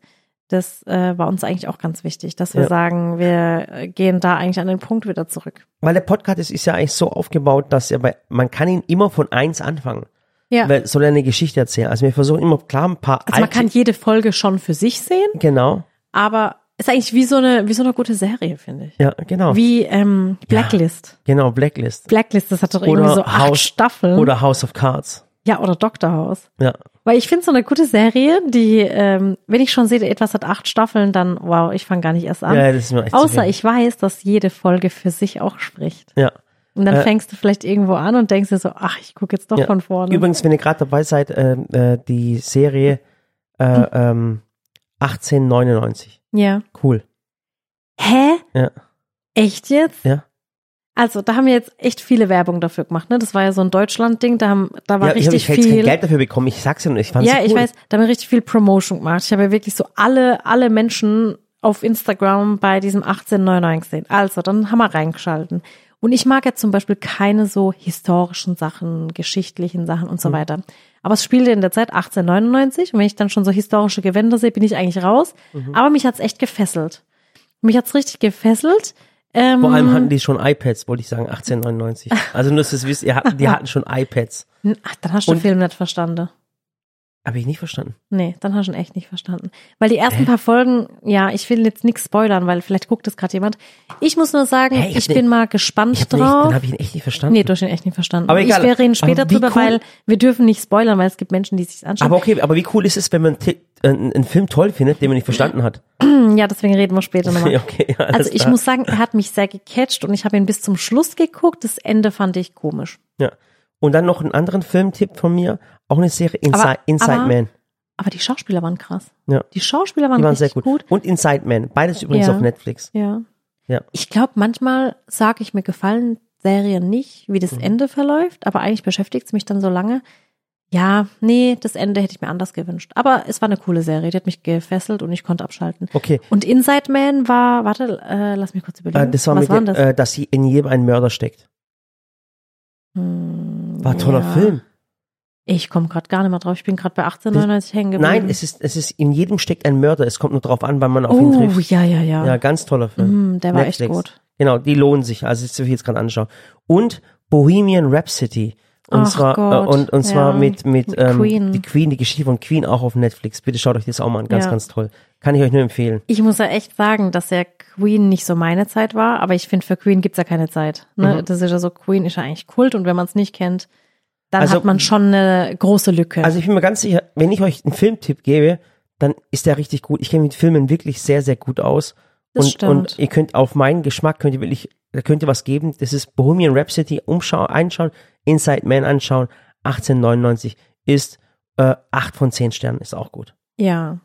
Das äh, war uns eigentlich auch ganz wichtig, dass wir Ja. sagen, wir äh, gehen da eigentlich an den Punkt wieder zurück. Weil der Podcast ist, ist ja eigentlich so aufgebaut, dass er bei, man kann ihn immer von eins anfangen. Ja. Weil soll er eine Geschichte erzählen. Also wir versuchen immer klar ein paar Also man kann jede Folge schon für sich sehen, genau. aber ist eigentlich wie so eine, wie so eine gute Serie, finde ich. Ja, genau. Wie ähm, Blacklist. Genau, Blacklist. Blacklist, das hat doch irgendwie Oder so acht House- Staffeln. Oder House of Cards. ja, oder Dr. House. Ja. Weil ich finde so eine gute Serie, die, ähm, wenn ich schon sehe, etwas hat acht Staffeln, dann wow, ich fange gar nicht erst an. Ja, das ist mir echt Außer ich weiß, dass jede Folge für sich auch spricht. Ja. Und dann Äh, fängst du vielleicht irgendwo an und denkst dir so, ach, ich gucke jetzt doch ja. von vorne. Übrigens, wenn ihr gerade dabei seid, äh, äh, die Serie äh, Hm. ähm, 1899. ja. Cool. Hä? Ja. Echt jetzt? Ja. Also, da haben wir jetzt echt viele Werbung dafür gemacht, ne? Das war ja so ein Deutschland-Ding, da haben, da war ja, ich richtig ich jetzt kein viel. Geld dafür bekommen. Ich sag's ja nur, ich fand's Ja, so ich cool. weiß, da haben wir richtig viel Promotion gemacht. Ich habe ja wirklich so alle, alle Menschen auf Instagram bei diesem 1899 gesehen. Also, dann haben wir reingeschalten. Und ich mag ja zum Beispiel keine so historischen Sachen, geschichtlichen Sachen und so Mhm. weiter. Aber es spielte in der Zeit 1899 und wenn ich dann schon so historische Gewänder sehe, bin ich eigentlich raus. Mhm. Aber mich hat's echt gefesselt. Mich hat's richtig gefesselt. Ähm, Vor allem hatten die schon iPads, wollte ich sagen, 1899. Also nur, dass ihr es wisst, die hatten schon iPads. ach, dann hast du den Und- Film nicht verstanden. Habe ich nicht verstanden. Nee, dann hast du ihn echt nicht verstanden. Weil die ersten Hä? paar Folgen, ja, ich will jetzt nichts spoilern, weil vielleicht guckt es gerade jemand. Ich muss nur sagen, Hä, ich ich bin mal Ich gespannt nicht, drauf. dann habe ich ihn echt nicht verstanden. Nee, du hast ihn echt nicht verstanden. Aber egal. Ich reden später drüber, cool- weil wir dürfen nicht spoilern, weil es gibt Menschen, die sich anschauen. aber okay, aber wie cool ist es, wenn man äh, einen, einen Film toll findet, den man nicht verstanden hat? ja, deswegen reden wir später nochmal. okay, alles Also ich klar. muss sagen, er hat mich sehr gecatcht und ich habe ihn bis zum Schluss geguckt. Das Ende fand ich komisch. Ja. Und dann noch einen anderen Filmtipp von mir, auch eine Serie Inside, Aber- Inside aber- Man. Aber die Schauspieler waren krass. Ja. Die Schauspieler waren Die waren sehr gut. Und Inside Man, beides übrigens Ja. auf Netflix. Ja. Ja. Ich glaube, manchmal sage ich mir gefallen Serien nicht, wie Mhm. das Ende verläuft, aber eigentlich beschäftigt es mich dann so lange. Ja, nee, das Ende hätte ich mir anders gewünscht. Aber es war eine coole Serie, die hat mich gefesselt und ich konnte abschalten. Okay. Und Inside Man war, warte, äh, lass mich kurz überlegen. Äh, das war Was mit war das? Äh, dass sie in jedem ein Mörder steckt. Hm, War ein toller ja. Film. Ich komme gerade gar nicht mehr drauf. Ich bin gerade bei 1899 hängen geblieben. Nein, es ist, es ist, in jedem steckt ein Mörder. Es kommt nur drauf an, wann man auf ihn Oh, trifft. ja, ja, ja. Ja, ganz toller Film. Mhm, der war echt Netflix. gut. Genau, die lohnen sich. Also das will ich jetzt gerade anschauen. Und Bohemian Rhapsody. Und Ach zwar Gott, äh, und, und zwar ja, mit mit, mit ähm, Queen. die Queen, die Geschichte von Queen auch auf Netflix. Bitte schaut euch das auch mal an, ganz Ja. ganz toll. Kann ich euch nur empfehlen. Ich muss ja echt sagen, dass ja Queen nicht so meine Zeit war, aber ich finde, für Queen gibt's ja keine Zeit. Ne? Mhm. Das ist ja so, Queen ist ja eigentlich Kult und wenn man es nicht kennt, dann Also- hat man schon eine große Lücke. Also ich bin mir ganz sicher, wenn ich euch einen Filmtipp gebe, dann ist der richtig gut. Ich kenne mich mit Filmen wirklich sehr sehr gut aus. Das und, stimmt. und ihr könnt auf meinen Geschmack könnt ihr wirklich, da könnt ihr was geben. Das ist Bohemian Rhapsody, umschauen, einschauen, Inside Man anschauen, 1899 ist äh, 8 von 10 Sternen, ist auch gut. ja.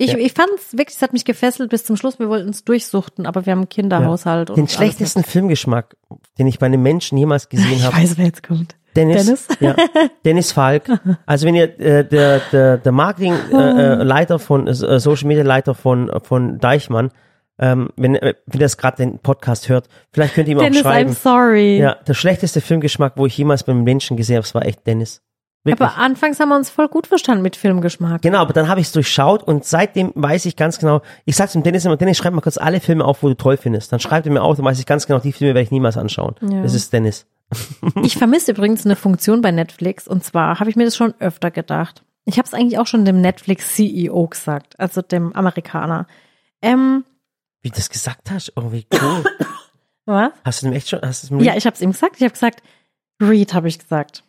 Ich, Ja. ich fand's wirklich, es hat mich gefesselt bis zum Schluss. Wir wollten es durchsuchten, aber wir haben einen Kinderhaushalt. und Den schlechtesten Filmgeschmack, den ich bei einem Menschen jemals gesehen Ich habe. weiß, wer jetzt kommt. Dennis, Dennis? Ja, Dennis Falk. Also wenn ihr äh, der der der Marketing äh, äh, Leiter von äh, Social Media Leiter von von Deichmann, ähm, wenn äh, wenn das gerade den Podcast hört, vielleicht könnt ihr ihm auch Dennis, I'm schreiben. sorry. Ja, der schlechteste Filmgeschmack, wo ich jemals beim Menschen gesehen habe, das war echt Dennis. Wirklich. aber anfangs haben wir uns voll gut verstanden mit Filmgeschmack. Genau, aber dann habe ich es durchschaut und seitdem weiß ich ganz genau, ich sag's dem Dennis immer, Dennis, schreib mal kurz alle Filme auf, wo du toll findest. Dann schreibt er mir auf, dann weiß ich ganz genau, die Filme werde ich niemals anschauen. Ja. Das ist Dennis. Ich vermisse übrigens eine Funktion bei Netflix und zwar habe ich mir das schon öfter gedacht. Ich habe es eigentlich auch schon dem Netflix CEO gesagt, also dem Amerikaner. Ähm, wie du das gesagt hast, irgendwie cool. Was? hast du ihm echt schon, hast du es Ja, ich habe es ihm gesagt. Ich habe gesagt, Read, habe ich gesagt.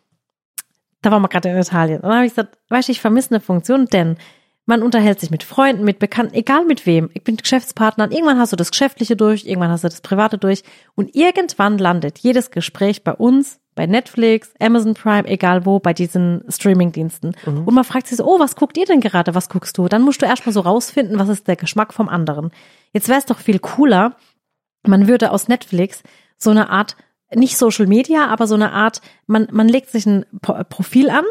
Da waren wir gerade in Italien. Und dann habe ich gesagt, weißt du, ich vermisse eine Funktion, denn man unterhält sich mit Freunden, mit Bekannten, egal mit wem. Ich bin Geschäftspartner und irgendwann hast du das Geschäftliche durch, irgendwann hast du das Private durch und irgendwann landet jedes Gespräch bei uns, bei Netflix, Amazon Prime, egal wo, bei diesen Streamingdiensten. Und man fragt sich so, oh, was guckt ihr denn gerade? Was guckst du? Dann musst du erstmal so rausfinden, was ist der Geschmack vom anderen. Jetzt wäre es doch viel cooler, man würde aus Netflix so eine Art, nicht Social Media, aber so eine Art, man, man legt sich ein Profil an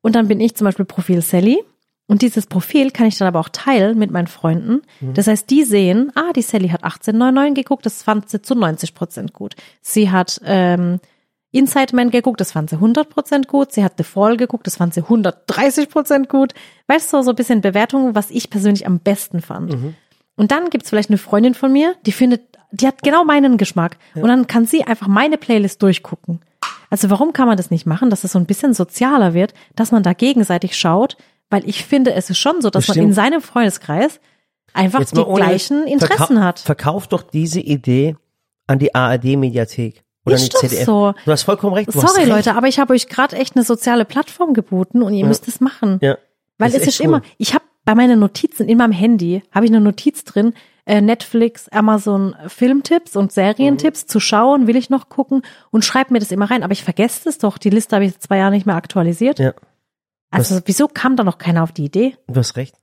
und dann bin ich zum Beispiel Profil Sally. Und dieses Profil kann ich dann aber auch teilen mit meinen Freunden. Das heißt, die sehen, ah, die Sally hat 1899 geguckt, das fand sie zu 90 Prozent gut. Sie hat ähm, Inside Man geguckt, das fand sie 100 Prozent gut. Sie hat The Fall geguckt, das fand sie 130 Prozent gut. Weißt du, so ein bisschen Bewertung, was ich persönlich am besten fand. Und dann gibt's vielleicht eine Freundin von mir, die findet, die hat genau meinen Geschmack. Und dann kann sie einfach meine Playlist durchgucken. Also warum kann man das nicht machen, dass es so ein bisschen sozialer wird, dass man da gegenseitig schaut? Weil ich finde, es ist schon so, dass man Bestimmt. in seinem Freundeskreis einfach die gleichen Interessen verkau hat. Verkauf doch diese Idee an die ARD-Mediathek. Oder Ist doch ZDF. so. Du hast vollkommen recht. Sorry recht. Leute, aber ich habe euch gerade echt eine soziale Plattform geboten und ihr müsst es machen. Ja. Weil es ist echt immer, cool. ich habe bei meinen Notizen in meinem Handy, habe ich eine Notiz drin, äh, Netflix, Amazon Filmtipps und Serientipps Mhm. zu schauen, will ich noch gucken und schreibe mir das immer rein. Aber ich vergesse es doch, die Liste habe ich zwei Jahre nicht mehr aktualisiert. Ja. Also Das- wieso kam da noch keiner auf die Idee? Du hast recht.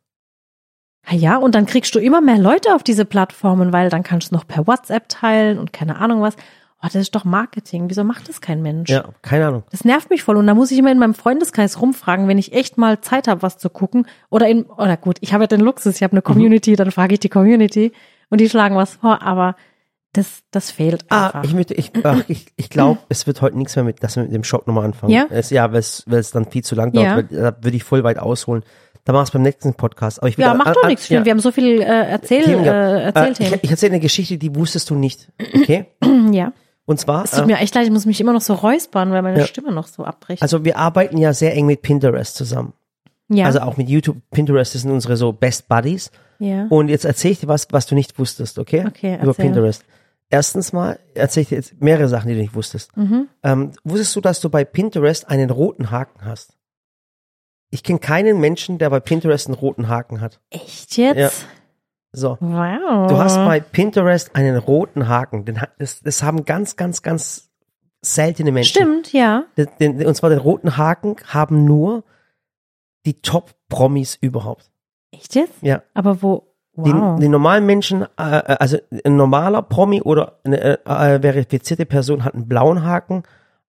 Ja, ja, und dann kriegst du immer mehr Leute auf diese Plattformen, weil dann kannst du noch per WhatsApp teilen und keine Ahnung was. Oh, das ist doch Marketing. Wieso macht das kein Mensch? Ja, keine Ahnung. Das nervt mich voll und da muss ich immer in meinem Freundeskreis rumfragen, wenn ich echt mal Zeit habe, was zu gucken. Oder in, oder gut, ich habe ja den Luxus, ich habe eine Mhm. Community, dann frage ich die Community und die schlagen was vor, aber das, das fehlt Ah, einfach. ich möchte, ich, ach, ich, ich glaube, es wird heute nichts mehr mit, dass wir mit dem Shop nochmal anfangen. Ja? Es, ja, weil es, weil es dann viel zu lang dauert, Ja. da würde ich voll weit ausholen. Da mach es beim nächsten Podcast. Aber ich will ja, macht doch nichts. ja. Wir haben so viel äh, Erzähl, Themen gehabt. äh, Äh, Erzählthemen. ich ich erzähle eine Geschichte, die wusstest du nicht. Okay? ja. Und zwar, Es tut äh, mir echt leid, ich muss mich immer noch so räuspern, weil meine Ja. Stimme noch so abbricht. also wir arbeiten ja sehr eng mit Pinterest zusammen. ja. Also auch mit YouTube. Pinterest sind unsere so Best Buddies. ja. Und jetzt erzähle ich dir was, was du nicht wusstest, okay? Okay, Über erzähl. Pinterest. Erstens mal erzähle ich dir jetzt mehrere Sachen, die du nicht wusstest. Mhm. Ähm, wusstest du, dass du bei Pinterest einen roten Haken hast? Ich kenne keinen Menschen, der bei Pinterest einen roten Haken hat. Echt jetzt? Ja. So. Wow. Du hast bei Pinterest einen roten Haken. Den, das, das haben ganz, ganz, ganz seltene Menschen. Stimmt, ja. Den, den, und zwar den roten Haken haben nur die Top-Promis überhaupt. Echt jetzt? Ja. Aber wo? Wow. Die, die normalen Menschen, äh, äh, also ein normaler Promi oder eine äh, äh, verifizierte Person hat einen blauen Haken,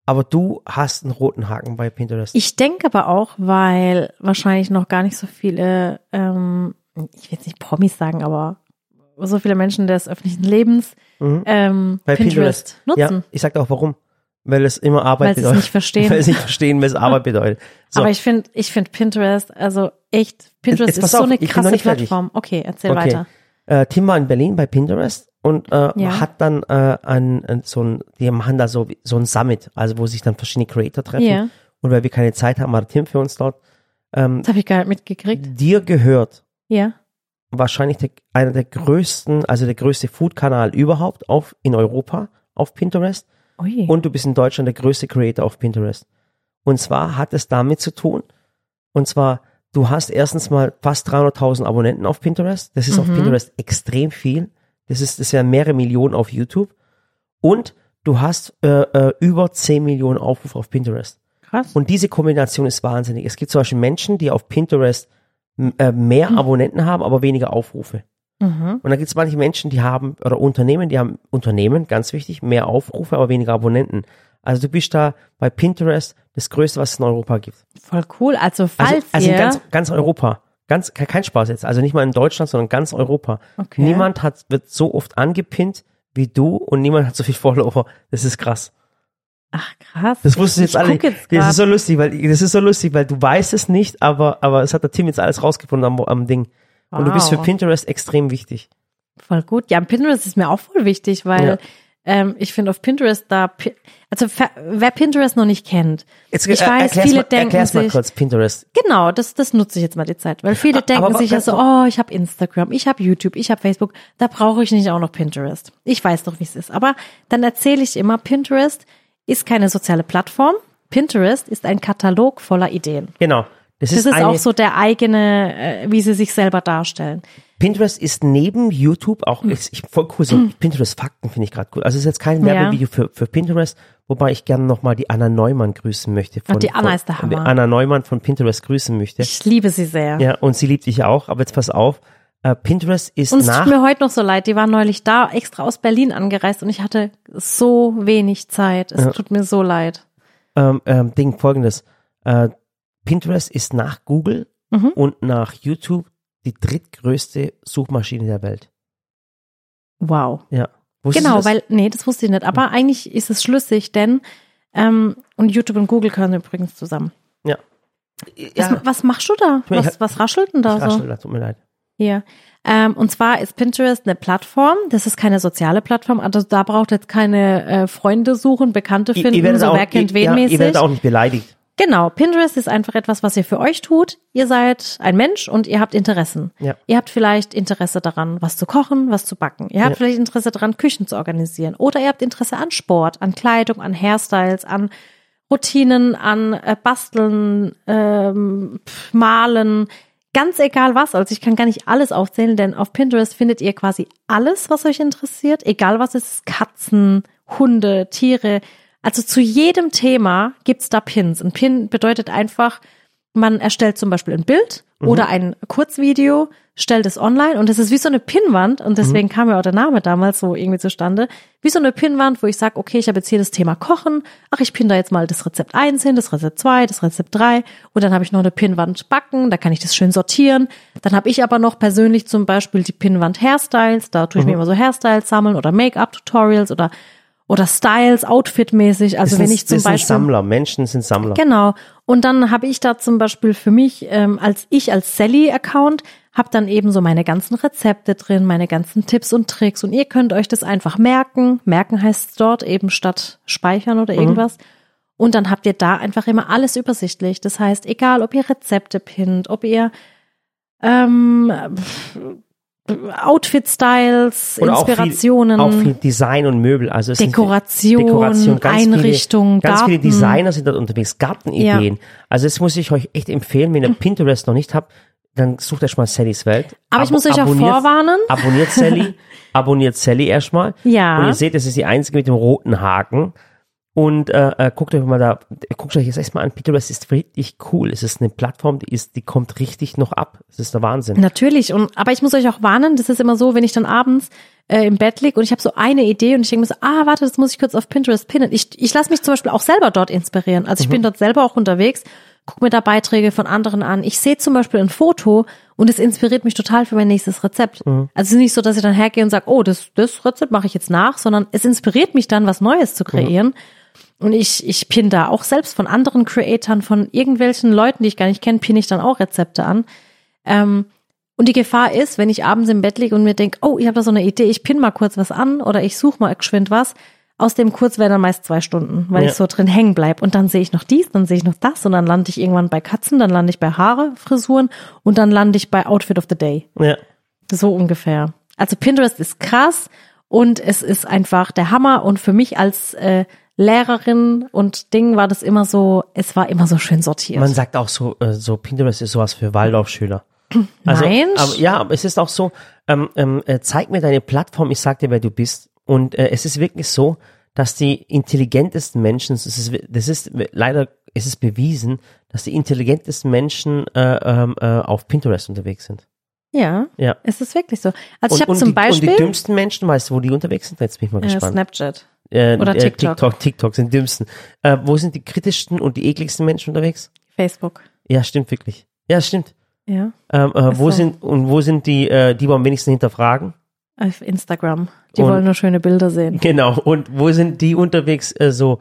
aber du hast einen roten Haken bei Pinterest. Ich denke aber auch, weil wahrscheinlich noch gar nicht so viele, ähm, ich will jetzt nicht Promis sagen, aber so viele Menschen des öffentlichen Lebens Mhm. ähm, Bei Pinterest, Ja, nutzen. ich sag auch warum. Weil es immer Arbeit Weil sie es bedeutet. nicht verstehen. Weil sie nicht verstehen, weil es Arbeit bedeutet. So, Aber ich finde, ich finde Pinterest, also echt, Pinterest Jetzt pass ist so auf, eine bin noch krasse. Plattform. Okay, erzähl Okay. weiter. äh, Tim war in Berlin bei Pinterest und äh, Ja. hat dann äh, ein, so ein, die machen da so, so ein Summit, also wo sich dann verschiedene Creator treffen. Ja. Und weil wir keine Zeit haben, war Tim für uns dort. Ähm, Das habe ich gar nicht mitgekriegt. dir gehört Ja. wahrscheinlich der, einer der größten, also der größte Food-Kanal überhaupt auf, in Europa auf Pinterest. Ui. Und du bist in Deutschland der größte Creator auf Pinterest. Und zwar hat es damit zu tun, und zwar, du hast erstens mal fast 300.000 Abonnenten auf Pinterest. Das ist auf Mhm. Pinterest extrem viel. Das ist, das wären mehrere Millionen auf YouTube. Und du hast äh, äh, über 10 Millionen Aufrufe auf Pinterest. Krass. Und diese Kombination ist wahnsinnig. Es gibt zum Beispiel Menschen, die auf Pinterest äh, mehr Abonnenten haben, aber weniger Aufrufe. Mhm. Und dann gibt es manche Menschen, die haben, oder Unternehmen, die haben Unternehmen, ganz wichtig, mehr Aufrufe, aber weniger Abonnenten. Also du bist da bei Pinterest das Größte, was es in Europa gibt. Voll cool. Also falls Also, also in ganz, ganz Europa. Ganz, ke- kein Spaß jetzt. Also nicht mal in Deutschland, sondern ganz Europa. Okay. Niemand hat, wird so oft angepinnt wie du und niemand hat so viel Follower. Das ist krass. Ach krass. Das wussten jetzt alle. Jetzt das ist so lustig, weil das ist so lustig, weil du weißt es nicht, aber aber es hat der Tim jetzt alles rausgefunden am, am Ding. Und du bist für Wow. Pinterest extrem wichtig. Voll gut. Ja, Pinterest ist mir auch voll wichtig, weil Ja. Ähm, ich finde auf Pinterest da, also wer Pinterest noch nicht kennt, Jetzt, ich äh, weiß, viele mal, denken erklär's mal sich, kurz, Pinterest. Genau, das, das nutze ich jetzt mal die Zeit, weil viele denken aber- sich ja aber- so, oh, ich habe Instagram, ich habe YouTube, ich habe Facebook, da brauche ich nicht auch noch Pinterest. Ich weiß doch, wie es ist. Aber dann erzähle ich immer, Pinterest ist keine soziale Plattform. Pinterest ist ein Katalog voller Ideen. Genau. Das, Das ist, ist auch so der eigene, äh, wie sie sich selber darstellen. Pinterest ist neben YouTube auch, ist, ich, voll cool, so Pinterest Fakten finde ich gerade cool. Also es ist jetzt kein Hm. Ja. Werbevideo für, für Pinterest, wobei ich gerne nochmal die Anna Neumann grüßen möchte. Von, Und die Anna von, ist der Hammer. Anna Neumann von Pinterest grüßen möchte. Ich liebe sie sehr. Ja, und sie liebt dich auch, aber jetzt pass auf, Pinterest ist Und es nach, tut mir heute noch so leid, die war neulich da, extra aus Berlin angereist und ich hatte so wenig Zeit. Es tut mir so leid. ähm, ähm, Ding folgendes, äh, Pinterest ist nach Google Mhm. und nach YouTube die drittgrößte Suchmaschine der Welt. Wow. Ja. Wusstest Genau, weil, nee, das wusste ich nicht. Aber eigentlich ist es schlüssig, denn ähm, und YouTube und Google gehören übrigens zusammen. Ja. Was, Ja, was machst du da? Was, was raschelt denn da ich so? raschel, da, tut mir leid. Hier. Ähm, und zwar ist Pinterest eine Plattform. Das ist keine soziale Plattform. Also da braucht jetzt keine äh, Freunde suchen, Bekannte finden, ihr so auch, wer kennt wen ja, mäßig. Ihr werdet auch nicht beleidigt. Genau, Pinterest ist einfach etwas, was ihr für euch tut. Ihr seid ein Mensch und ihr habt Interessen. Ja. Ihr habt vielleicht Interesse daran, was zu kochen, was zu backen. Ihr habt Ja. vielleicht Interesse daran, Küchen zu organisieren. Oder ihr habt Interesse an Sport, an Kleidung, an Hairstyles, an Routinen, an äh, Basteln, ähm, Malen. Ganz egal was. Also ich kann gar nicht alles aufzählen, denn auf Pinterest findet ihr quasi alles, was euch interessiert. Egal was es ist. Katzen, Hunde, Tiere. Also zu jedem Thema gibt's da Pins. Ein Pin bedeutet einfach, man erstellt zum Beispiel ein Bild oder ein Kurzvideo, stellt es online und es ist wie so eine Pinnwand und deswegen kam ja auch der Name damals so irgendwie zustande, wie so eine Pinnwand, wo ich sage, okay, ich habe jetzt hier das Thema Kochen, ach, ich pinne da jetzt mal das Rezept 1 hin, das Rezept 2, das Rezept 3 und dann habe ich noch eine Pinnwand Backen, da kann ich das schön sortieren. Dann habe ich aber noch persönlich zum Beispiel die Pinnwand Hairstyles, da tue ich mir immer so Hairstyles sammeln oder Make-up-Tutorials oder oder Styles, Outfit-mäßig. Also wenn ich zum das sind Beispiel Sammler, Menschen sind Sammler. Genau. Und dann habe ich da zum Beispiel für mich, ähm, als ich als Sally-Account, habe dann eben so meine ganzen Rezepte drin, meine ganzen Tipps und Tricks. Und ihr könnt euch das einfach merken. Merken heißt es dort eben statt speichern oder irgendwas. Und dann habt ihr da einfach immer alles übersichtlich. Das heißt, egal ob ihr Rezepte pinnt, ob ihr ähm, Outfit-Styles, Oder auch viel- Inspirationen, Auch viel Design und Möbel. Also es sind- Dekoration, Dekoration, ganz Einrichtung, viele, ganz viele. Designer sind dort unterwegs, Gartenideen. Also das muss ich euch echt empfehlen, wenn ihr Pinterest noch nicht habt, dann sucht euch mal Sallys Welt. Aber ich Abo- muss euch auch vorwarnen. Abonniert Sally, abonniert Sally erstmal. Ja. Und ihr seht, das ist die einzige mit dem roten Haken. Und äh, äh, guckt euch mal da, guckt euch jetzt erstmal an, Pinterest ist richtig cool. Es ist eine Plattform, die ist, die kommt richtig noch ab. Es ist der Wahnsinn. Natürlich, und aber ich muss euch auch warnen, das ist immer so, wenn ich dann abends äh, im Bett lieg und ich habe so eine Idee und ich denke mir so, ah, warte, das muss ich kurz auf Pinterest pinnen. Ich, ich lasse mich zum Beispiel auch selber dort inspirieren. Also ich bin dort selber auch unterwegs, gucke mir da Beiträge von anderen an. Ich sehe zum Beispiel ein Foto und es inspiriert mich total für mein nächstes Rezept. Also es ist nicht so, dass ich dann hergehe und sage, oh, das, das Rezept mache ich jetzt nach, sondern es inspiriert mich dann, was Neues zu kreieren. Und ich, ich pin da auch selbst von anderen Creatoren, von irgendwelchen Leuten, die ich gar nicht kenne, pin ich dann auch Rezepte an. Ähm, und die Gefahr ist, wenn ich abends im Bett liege und mir denke, oh, ich habe da so eine Idee, ich pin mal kurz was an oder ich suche mal geschwind was, aus dem kurz werden dann meist zwei Stunden, weil Ja. ich so drin hängen bleib. Und dann sehe ich noch dies, dann sehe ich noch das und dann lande ich irgendwann bei Katzen, dann lande ich bei Haare, Frisuren und dann lande ich bei Outfit of the Day. Ja. So ungefähr. Also Pinterest ist krass und es ist einfach der Hammer. Und für mich als äh, Lehrerin und Ding war das immer so, es war immer so schön sortiert. Man sagt auch so, äh, so Pinterest ist sowas für Waldorfschüler. Also, Nein. Aber, ja, aber es ist auch so, ähm, ähm, äh, zeig mir deine Plattform, ich sag dir, wer du bist. Und äh, es ist wirklich so, dass die intelligentesten Menschen, das ist, das ist leider ist es bewiesen, dass die intelligentesten Menschen äh, ähm, äh, auf Pinterest unterwegs sind. ja, Ja. es ist wirklich so. Also ich und, habe und, zum die, und Beispiel die dümmsten Menschen, weißt du, wo die unterwegs sind? Jetzt bin ich mal äh, gespannt. Snapchat. Äh, oder äh, TikTok. TikTok, TikTok sind die dümmsten. Äh, wo sind die kritischsten und die ekligsten Menschen unterwegs? Facebook. Ja, stimmt wirklich. Ja, stimmt. Ja. Ähm, äh, wo so. sind und wo sind die, äh, die wir am wenigsten hinterfragen? Auf Instagram. Die Und- wollen nur schöne Bilder sehen. Genau. Und wo sind die unterwegs äh, so,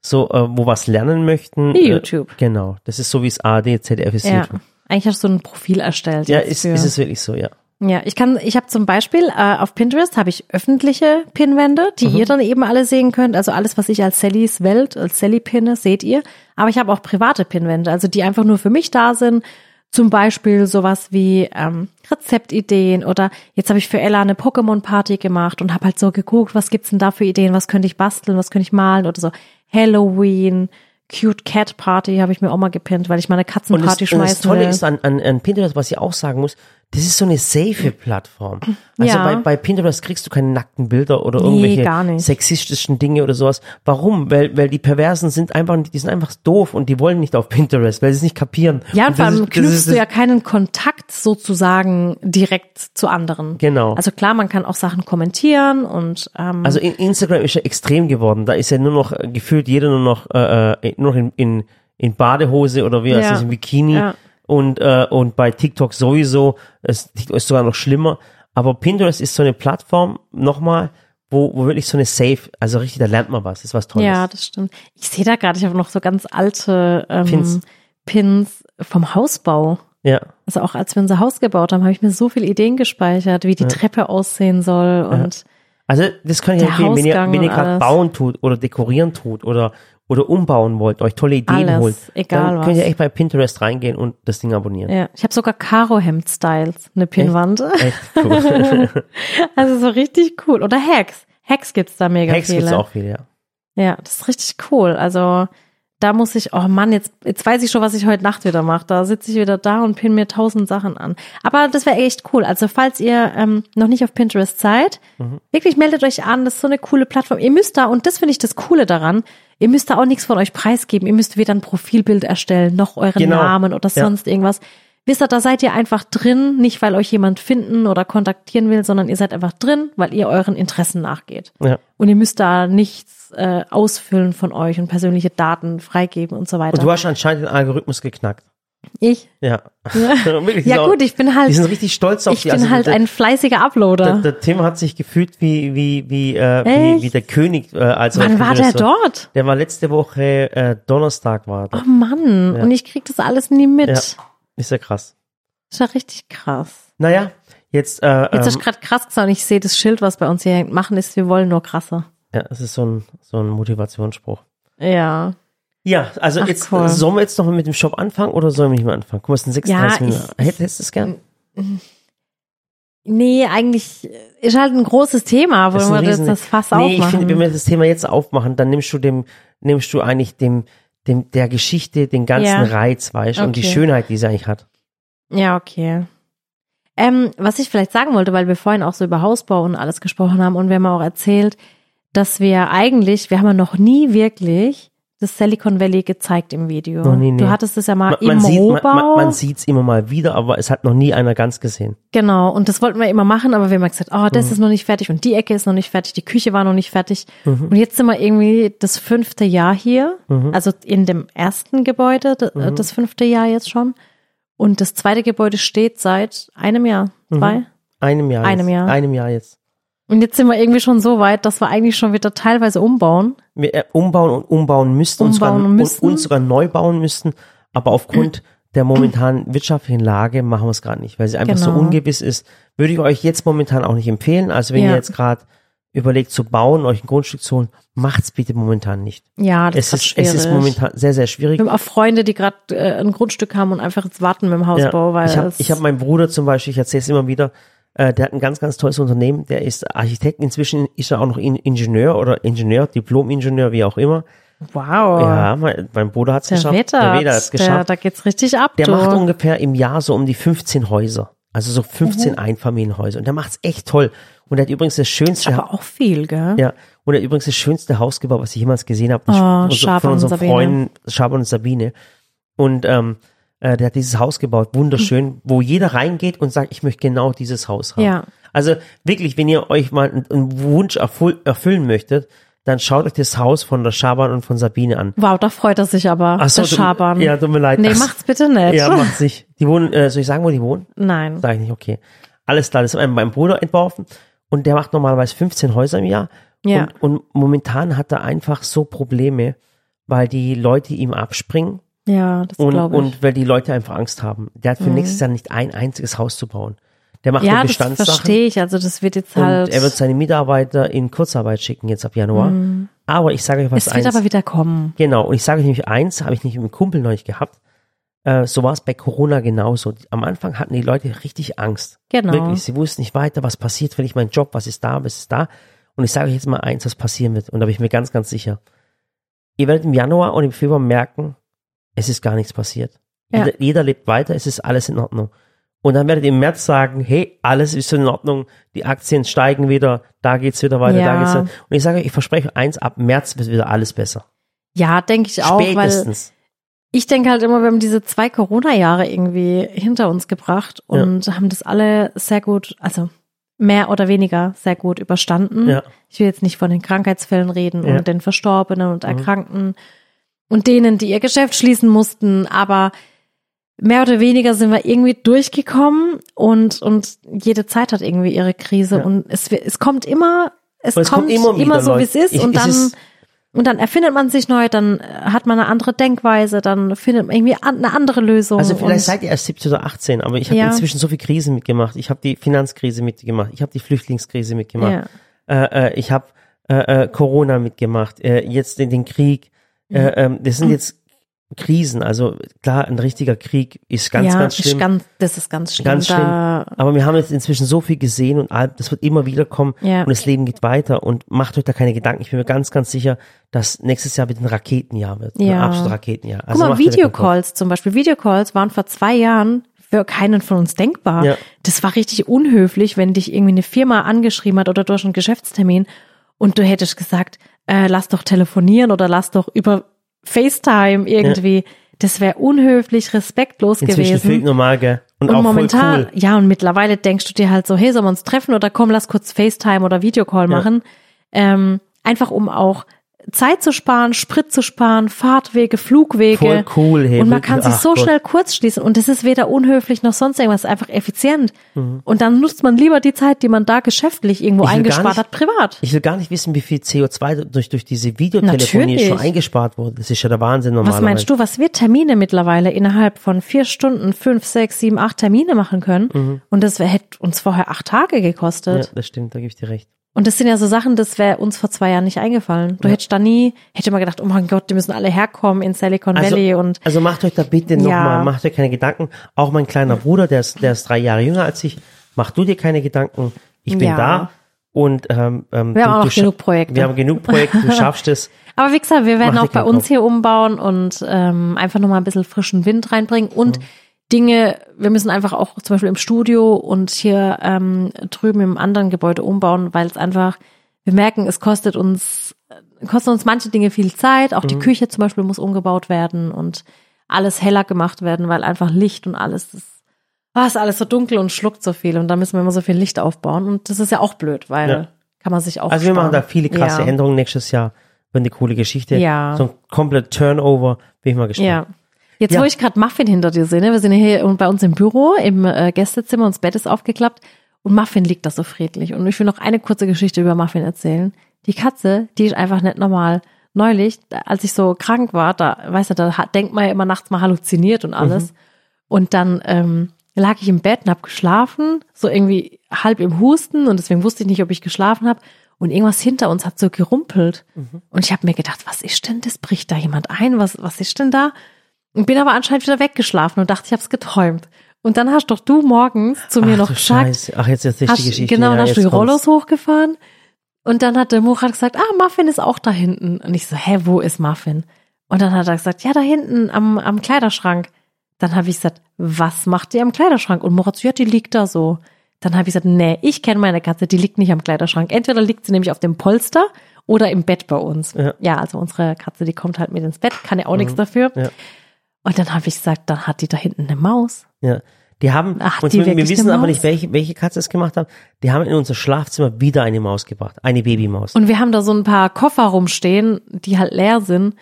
so, äh, wo was lernen möchten? Wie Äh, YouTube. genau. Das ist so wie es ARD, ZDF ist Ja. YouTube. Eigentlich hast du ein Profil erstellt. Ja, ist, ist es wirklich so, ja. Ja, ich kann, ich habe zum Beispiel äh, auf Pinterest habe ich öffentliche Pinwände, die Mhm. ihr dann eben alle sehen könnt. Also alles, was ich als Sallys Welt, als Sally pinne, seht ihr. Aber ich habe auch private Pinwände, also die einfach nur für mich da sind. Zum Beispiel sowas wie ähm, Rezeptideen oder jetzt habe ich für Ella eine Pokémon-Party gemacht und habe halt so geguckt, was gibt's denn da für Ideen, was könnte ich basteln, was könnte ich malen oder so. Halloween, Cute Cat Party habe ich mir auch mal gepinnt, weil ich mal eine Und das, Katzenparty und das Tolle will. ist an, an, an Pinterest, was ich auch sagen muss, das ist so eine safe Plattform. Also Ja. bei, bei Pinterest kriegst du keine nackten Bilder oder Nee, irgendwelche nicht. sexistischen Dinge oder sowas. Warum? Weil, weil die Perversen sind einfach, die sind einfach doof und die wollen nicht auf Pinterest, weil sie es nicht kapieren. Ja, und vor allem knüpfst du ja keinen Kontakt sozusagen direkt zu anderen. Genau. Also klar, man kann auch Sachen kommentieren und ähm, Also in Instagram ist ja extrem geworden. Da ist ja nur noch äh, gefühlt jeder nur noch äh, äh, nur noch in, in, in Badehose oder wie heißt Ja. das, in Bikini Ja. Und äh, und bei TikTok sowieso. Es TikTok ist sogar noch schlimmer. Aber Pinterest ist so eine Plattform nochmal, wo, wo wirklich so eine Safe, also richtig, da lernt man was. Das ist was Tolles. ja, das stimmt. Ich sehe da gerade, ich habe noch so ganz alte ähm, Pins. Pins. vom Hausbau. Ja. Also auch als wir unser Haus gebaut haben, habe ich mir so viele Ideen gespeichert, wie die Treppe aussehen soll und Also das kann ich empfehlen, wenn ihr, wenn ihr gerade bauen tut oder dekorieren tut oder oder umbauen wollt, euch tolle Ideen Alles, holt, egal dann könnt ihr was. echt bei Pinterest reingehen und das Ding abonnieren. ja, ich habe sogar Karo-Hemd-Styles, eine Pinnwand. Echt cool. Also so richtig cool. Oder Hacks. Hacks gibt's da mega Hacks viele. gibt's auch viele, ja. Ja, das ist richtig cool. Also da muss ich, oh Mann, jetzt, jetzt weiß ich schon, was ich heute Nacht wieder mache. Da sitze ich wieder da und pin mir tausend Sachen an. Aber das wäre echt cool. Also falls ihr ähm, noch nicht auf Pinterest seid, Mhm. wirklich meldet euch an. Das ist so eine coole Plattform. Ihr müsst da, und das finde ich das Coole daran, ihr müsst da auch nichts von euch preisgeben. Ihr müsst weder ein Profilbild erstellen, noch euren Genau. Namen oder Ja. sonst irgendwas. Wisst ihr, da seid ihr einfach drin, nicht weil euch jemand finden oder kontaktieren will, sondern ihr seid einfach drin, weil ihr euren Interessen nachgeht. ja. Und ihr müsst da nichts äh, ausfüllen von euch und persönliche Daten freigeben und so weiter. Und du hast anscheinend den Algorithmus geknackt. Ich? Ja. Ja sind gut, ich bin halt, Die sind richtig stolz auf ich die. bin also halt der, ein fleißiger Uploader. der, Tim hat sich gefühlt wie wie wie äh, wie, wie der König. Äh, als Wann war der dort? Der war letzte Woche äh, Donnerstag war der. Oh Mann, Ja. und ich krieg das alles nie mit. Ja. Das Ist ja krass. ist ja richtig krass. Naja, jetzt äh, Jetzt hast ähm, du gerade krass gesagt und ich sehe das Schild, was bei uns hier hängt. Machen ist, wir wollen nur krasser. ja, es ist so ein so ein Motivationsspruch. Ja. Ja, also Ach, jetzt cool. sollen wir jetzt noch mit dem Shop anfangen oder sollen wir nicht mehr anfangen? Guck mal, es sind 36 Ja, Minuten. Hätt- Hättest du es gern? Nee, eigentlich ist halt ein großes Thema, ein wir das, riesen- das Fass Nee, ich aufmachen. finde, wenn wir das Thema jetzt aufmachen, dann nimmst du dem, nimmst du eigentlich dem, dem, der Geschichte den ganzen Ja. Reiz, weißt du, und die Okay. Schönheit, die sie eigentlich hat. Ja, okay. Ähm, was ich vielleicht sagen wollte, weil wir vorhin auch so über Hausbau und alles gesprochen haben und wir haben auch erzählt, dass wir eigentlich, wir haben ja noch nie wirklich das Silicon Valley gezeigt im Video. Noch nie, nee. Du hattest es ja mal Man, im man sieht, man, Rohbau. man, man sieht's immer mal wieder, aber es hat noch nie einer ganz gesehen. Genau, und das wollten wir immer machen, aber wir haben gesagt, oh, Mhm. das ist noch nicht fertig und die Ecke ist noch nicht fertig, die Küche war noch nicht fertig. Mhm. Und jetzt sind wir irgendwie das fünfte Jahr hier, also in dem ersten Gebäude, Mhm. das fünfte Jahr jetzt schon. Und das zweite Gebäude steht seit einem Jahr, Mhm. zwei. Einem Jahr. Einem jetzt. Jahr. Einem Jahr jetzt. Und jetzt sind wir irgendwie schon so weit, dass wir eigentlich schon wieder teilweise umbauen. Wir äh, umbauen und umbauen müssten, und, sogar, Umbauen und, müssten. und sogar neu bauen müssten, aber aufgrund der momentanen wirtschaftlichen Lage machen wir es gerade nicht, weil sie einfach so Genau. ungewiss ist. Würde ich euch jetzt momentan auch nicht empfehlen. Also wenn Ja. ihr jetzt gerade überlegt zu bauen, euch ein Grundstück zu holen, macht's bitte momentan nicht. Ja, das Es ist, schwierig. es ist momentan sehr, sehr schwierig. wir haben auch Freunde, die gerade äh, ein Grundstück haben und einfach jetzt warten mit dem Hausbau, weil ich habe hab meinen Bruder zum Beispiel, ich erzähle es immer wieder, äh, der hat ein ganz, ganz tolles Unternehmen, der ist Architekt, inzwischen ist er auch noch In Ingenieur oder Ingenieur, Diplom-Ingenieur, wie auch immer. wow, Ja, mein, mein Bruder hat's der geschafft. Wetter, der Weder hat's der, geschafft. da geht's richtig ab. Der du. macht ungefähr im Jahr so um die 15 Häuser. Also so 15 Mhm. Einfamilienhäuser. Und der macht's echt toll. Und er hat übrigens das schönste, aber auch viel, gell? ja, und er hat übrigens das schönste Haus gebaut, was ich jemals gesehen habe. Oh, Schaban von und unseren Sabine. Freunden Schaban und Sabine. Und ähm, äh, der hat dieses Haus gebaut, wunderschön, wo jeder reingeht und sagt, ich möchte genau dieses Haus haben. Ja. Also wirklich, wenn ihr euch mal einen, einen Wunsch erfüll, erfüllen möchtet, dann schaut euch das Haus von der Schaban und von Sabine an. Wow, da freut er sich aber, Ach so, der Schabern. Ja, tut mir leid. nee, Ach, macht's bitte nicht. Ja, macht sich. Die wohnen, äh, soll ich sagen, wo die wohnen? Nein. Sag ich nicht, okay. Alles klar, das hat mein, mein Bruder entworfen und der macht normalerweise 15 Häuser im Jahr. Ja. Und, und momentan hat er einfach so Probleme, weil die Leute ihm abspringen Ja, das und, glaube ich. Mhm. und weil die Leute einfach Angst haben. Der hat für nächstes Jahr nicht ein einziges Haus zu bauen. Der macht ja, nur das Bestandssachen. verstehe ich. Also das wird jetzt Und halt. er wird seine Mitarbeiter in Kurzarbeit schicken jetzt ab Januar. Aber ich sage euch was es wird eins. aber wieder kommen. Genau, und ich sage euch nämlich eins, habe ich nicht mit einem Kumpel neulich gehabt. Äh, so war es bei Corona genauso. Am Anfang hatten die Leute richtig Angst. Genau. Wirklich, sie wussten nicht weiter, was passiert, wenn ich meinen Job, was ist da, was ist da. Und ich sage euch jetzt mal eins, was passieren wird. Und da bin ich mir ganz, ganz sicher. Ihr werdet im Januar und im Februar merken, es ist gar nichts passiert. Ja. Jeder, jeder lebt weiter, es ist alles in Ordnung. Und dann werdet ihr im März sagen, hey, alles ist in Ordnung, die Aktien steigen wieder, da geht's wieder weiter, da Ja. geht's wieder. Und ich sage ich verspreche eins, ab März wird wieder alles besser. Ja, denke ich auch, Spätestens. ich denke halt immer, wir haben diese zwei Corona-Jahre irgendwie hinter uns gebracht und haben das alle sehr gut, also mehr oder weniger sehr gut überstanden. Ja. Ich will jetzt nicht von den Krankheitsfällen reden Ja. und den Verstorbenen und Mhm. Und denen, die ihr Geschäft schließen mussten, aber mehr oder weniger sind wir irgendwie durchgekommen und, und jede Zeit hat irgendwie ihre Krise Ja. und es, es kommt immer, es, es kommt, kommt immer immer, so, wie es ist Ich- und dann, ist- und dann erfindet man sich neu, dann äh, hat man eine andere Denkweise, dann findet man irgendwie an, eine andere Lösung. Also vielleicht seid ihr erst 17 oder 18, aber ich habe Ja. inzwischen so viel Krisen mitgemacht. Ich habe die Finanzkrise mitgemacht, ich habe die Flüchtlingskrise mitgemacht, ja. äh, äh, ich habe äh, äh, Corona mitgemacht, äh, jetzt den, den Krieg. Mhm. Äh, ähm, das sind jetzt Krisen. Also klar, ein richtiger Krieg ist ganz, ja, ganz ist schlimm. Ganz, das ist ganz schlimm. Ganz schlimm. Aber wir haben jetzt inzwischen so viel gesehen und das wird immer wieder kommen Ja. und das Leben geht weiter und macht euch da keine Gedanken. Ich bin mir ganz, ganz sicher, dass nächstes Jahr wieder ein Raketenjahr wird. Ein Ja. absolutes Raketenjahr. Guck mal. Videocalls zum Beispiel. Videocalls waren vor zwei Jahren für keinen von uns denkbar. Ja. Das war richtig unhöflich, wenn dich irgendwie eine Firma angeschrieben hat oder durch einen Geschäftstermin und du hättest gesagt, äh, lass doch telefonieren oder lass doch über FaceTime irgendwie. Das wäre unhöflich, respektlos Inzwischen gewesen. normal, gell? Und, Und auch momentan, voll cool. ja, und mittlerweile denkst du dir halt so, hey, sollen wir uns treffen oder komm, lass kurz FaceTime oder Videocall machen. Ähm, einfach um auch Zeit zu sparen, Sprit zu sparen, Fahrtwege, Flugwege. Voll cool, hey, und man kann sich so Gott. schnell kurz schließen und das ist weder unhöflich noch sonst irgendwas, einfach effizient. Mhm. Und dann nutzt man lieber die Zeit, die man da geschäftlich irgendwo eingespart nicht- hat, privat. Ich will gar nicht wissen, wie viel CO2 durch, durch diese Videotelefonie Natürlich. schon eingespart wurde. Das ist ja der Wahnsinn Was normalerweise. meinst du, was wir Termine mittlerweile innerhalb von vier Stunden, fünf, sechs, sieben, acht Termine machen können? Und das hätte uns vorher acht Tage gekostet. Mhm. Ja, das stimmt, da gebe ich dir recht. Und das sind ja so Sachen, das wäre uns vor zwei Jahren nicht eingefallen. Du hättest da nie, hätte mal gedacht, oh mein Gott, die müssen alle herkommen in Silicon Valley Also, und also macht euch da bitte Ja. nochmal, macht euch keine Gedanken. Auch mein kleiner Bruder, der ist, der ist drei Jahre jünger als ich, mach du dir keine Gedanken. Ich bin Ja. da und ähm, ähm, Wir du, haben auch du genug Projekte. Wir haben genug Projekte, du schaffst es. Aber wie gesagt, wir werden auch bei uns Kopf. hier umbauen und ähm, einfach nochmal ein bisschen frischen Wind reinbringen und Mhm. Dinge, wir müssen einfach auch zum Beispiel im Studio und hier ähm, drüben im anderen Gebäude umbauen, weil es einfach, wir merken, es kostet uns, äh, kosten uns manche Dinge viel Zeit. Auch Mhm. die Küche zum Beispiel muss umgebaut werden und alles heller gemacht werden, weil einfach Licht und alles ist, ah, ist alles so dunkel und schluckt so viel und da müssen wir immer so viel Licht aufbauen und das ist ja auch blöd, weil Ja. kann man sich auch Also wir machen da sparen. viele krasse ja. Änderungen nächstes Jahr. Wird eine coole Geschichte. Ja. So ein komplett Turnover. Bin ich mal gespannt. Ja. Jetzt, Ja. wo ich gerade Muffin hinter dir sehe, ne? wir sind hier bei uns im Büro, im äh, Gästezimmer, und das Bett ist aufgeklappt und Muffin liegt da so friedlich. Und ich will noch eine kurze Geschichte über Muffin erzählen. Die Katze, die ist einfach nicht normal. Neulich, als ich so krank war, da, weißt du, da denkt man ja immer nachts mal halluziniert und alles. Und dann ähm, lag ich im Bett und hab geschlafen, so irgendwie halb im Husten und deswegen wusste ich nicht, ob ich geschlafen habe. Und irgendwas hinter uns hat so gerumpelt. Und ich habe mir gedacht, was ist denn das? Bricht da jemand ein? Was, was ist denn da? Und bin aber anscheinend wieder weggeschlafen und dachte, ich habe es geträumt. Und dann hast doch du morgens zu mir Ach, noch gesagt, Scheiße. Ach, jetzt ist die hast, Geschichte. genau, ja, dann hast du die. Rollos hochgefahren. Und dann hat der Murat gesagt, ah, Muffin ist auch da hinten. Und ich so, hä, wo ist Muffin? Und dann hat er gesagt, ja, da hinten am, am Kleiderschrank. Dann habe ich gesagt, was macht die am Kleiderschrank? Und Murat so, ja, die liegt da so. Dann habe ich gesagt, nee, ich kenne meine Katze, die liegt nicht am Kleiderschrank. Entweder liegt sie nämlich auf dem Polster oder im Bett bei uns. Ja. also unsere Katze, die kommt halt mit ins Bett, kann ja auch nichts dafür. Ja. Und dann habe ich gesagt, dann hat die da hinten eine Maus. Ja. Die haben, Ach, und die wir, wir wissen aber nicht, welche, welche Katze es gemacht hat. Die haben in unser Schlafzimmer wieder eine Maus gebracht. Eine Babymaus. Und wir haben da so ein paar Koffer rumstehen, die halt leer sind.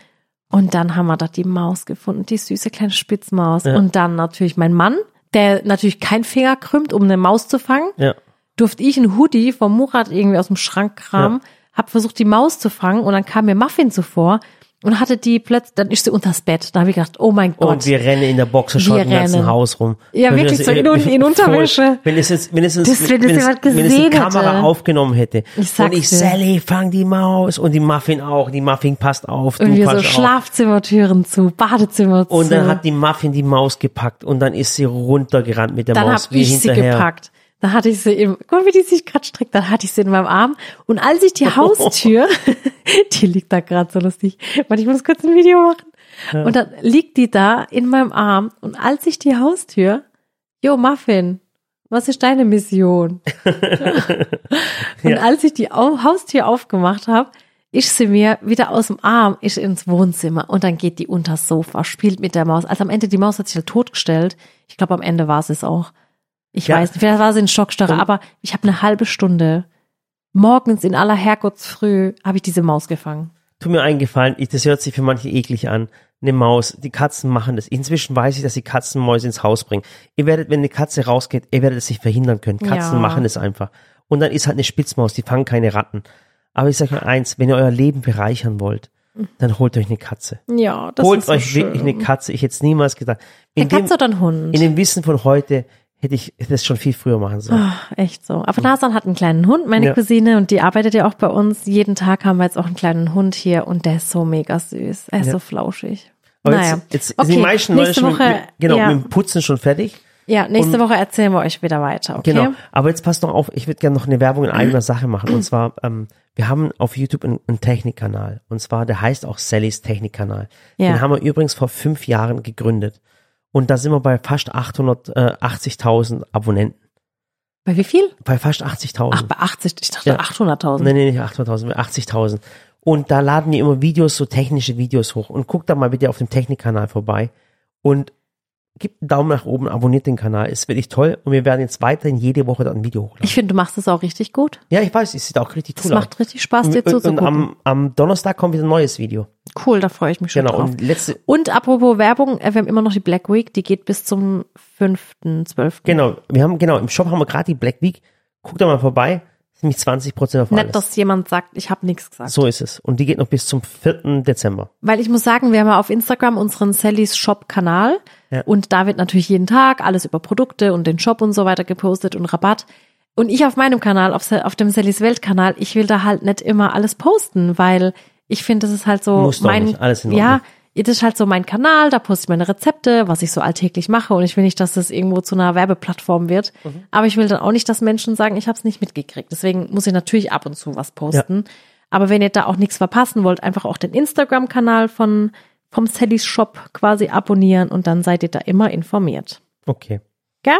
Und dann haben wir da die Maus gefunden, die süße kleine Spitzmaus. Ja. Und dann natürlich mein Mann, der natürlich keinen Finger krümmt, um eine Maus zu fangen. ja. Durfte ich ein Hoodie vom Murat irgendwie aus dem Schrank kramen, hab versucht, die Maus zu fangen und dann kam mir Muffin zuvor und hatte die plötzlich, dann ist sie unters Bett. Da habe ich gedacht, oh mein Gott. Und wir rennen in der Boxershot Wir im ganzen. Haus rum. Ja, Wenn wir wirklich so in- in. Unterwäsche. Wenn es jetzt, wenn es, jetzt- Das- wenn wenn es, wenn es die Kamera hätte. aufgenommen hätte. Ich und ich, dir. Sally, fang die Maus. Und die Muffin auch. Die Muffin passt auf. Du und wir so auf. Schlafzimmertüren zu, Badezimmer zu. Und dann hat die Muffin die Maus gepackt und dann ist sie runtergerannt mit der dann Maus habe wie ich sie hinterher. gepackt. Da hatte ich sie im, guck mal, wie die sich gerade streckt, dann hatte ich sie in meinem Arm. Und als ich die Haustür, die liegt da gerade so lustig, warte, ich muss kurz ein Video machen. Und dann liegt die da in meinem Arm. Und als ich die Haustür, jo, Muffin, was ist deine Mission? und Ja. als ich die Au Haustür aufgemacht habe, ist sie mir wieder aus dem Arm, ist ins Wohnzimmer und dann geht die unters Sofa, spielt mit der Maus. Also am Ende, die Maus hat sich halt totgestellt. Ich glaube, am Ende war sie es auch. Ich Ja. weiß nicht, vielleicht war sie in Schockstarre, aber ich habe eine halbe Stunde morgens in aller Herrgottsfrüh habe ich diese Maus gefangen. Tut mir eingefallen, ich, das hört sich für manche eklig an. Eine Maus, die Katzen machen das. Inzwischen weiß ich, dass die Katzen Mäuse ins Haus bringen. Ihr werdet, wenn eine Katze rausgeht, ihr werdet es nicht verhindern können. Katzen Ja. machen es einfach. Und dann ist halt eine Spitzmaus, die fangen keine Ratten. Aber ich sage euch eins, wenn ihr euer Leben bereichern wollt, dann holt euch eine Katze. Ja, das holt ist so euch schön. wirklich eine Katze. Ich hätte es niemals gedacht. In Eine dem, Katze oder ein Hund? in dem Wissen von heute hätte ich das schon viel früher machen sollen. Ah, echt so. Aber Nasan hat einen kleinen Hund, meine Ja. Cousine, und die arbeitet ja auch bei uns. Jeden Tag haben wir jetzt auch einen kleinen Hund hier und der ist so mega süß. Er ist Ja. so flauschig. Aber naja. jetzt, jetzt okay. sind die meisten Leute nächste schon Woche, mit, genau, ja, mit dem Putzen schon fertig. ja, nächste und- Woche erzählen wir euch wieder weiter, okay? Genau. Aber jetzt passt noch auf, ich würde gerne noch eine Werbung in eigener Sache machen. Und zwar, ähm, wir haben auf YouTube einen, einen Technikkanal. Und zwar, der heißt auch Sallys Technikkanal. Ja. Den haben wir übrigens vor fünf Jahren gegründet. Und da sind wir bei fast 880.000 Abonnenten. Bei wie viel? Bei fast 80.000. Ach, bei 80, ich dachte Ja. 800.000. Nee, nee, nicht 800.000, 80.000. Und da laden wir immer Videos, so technische Videos hoch. Und guckt da mal bitte auf dem Technikkanal vorbei. Und gebt einen Daumen nach oben, abonniert den Kanal. Ist wirklich toll. Und wir werden jetzt weiterhin jede Woche dort ein Video hochladen. Ich finde, du machst das auch richtig gut. Ja, ich weiß, es sieht auch richtig Es cool aus. macht richtig Spaß, dir und, und zuzugucken. am, am Donnerstag kommt wieder ein neues Video. Cool, da freue ich mich schon Genau. drauf. Und letzte, Und apropos Werbung, äh, wir haben immer noch die Black Week, die geht bis zum 5.12. genau, wir haben, genau, im Shop haben wir gerade die Black Week. Guckt da mal vorbei. Ist nämlich 20 Prozent auf alles. Nett, dass jemand sagt, ich habe nichts gesagt. so ist es. Und die geht noch bis zum 4. Dezember. Weil ich muss sagen, wir haben ja auf Instagram unseren Sallys Shop Kanal Ja. und da wird natürlich jeden Tag alles über Produkte und den Shop und so weiter gepostet und Rabatt. Und ich auf meinem Kanal, auf, auf dem Sallys Welt Kanal, ich will da halt nicht immer alles posten, weil ich finde, das ist halt so auch mein, nicht, alles in ja, das ist halt so mein Kanal, da poste ich meine Rezepte, was ich so alltäglich mache und ich will nicht, dass das irgendwo zu einer Werbeplattform wird. Mhm. Aber ich will dann auch nicht, dass Menschen sagen, ich habe es nicht mitgekriegt. Deswegen muss ich natürlich ab und zu was posten. Aber wenn ihr da auch nichts verpassen wollt, einfach auch den Instagram-Kanal von vom Sallys Shop quasi abonnieren und dann seid ihr da immer informiert. Okay. Gell?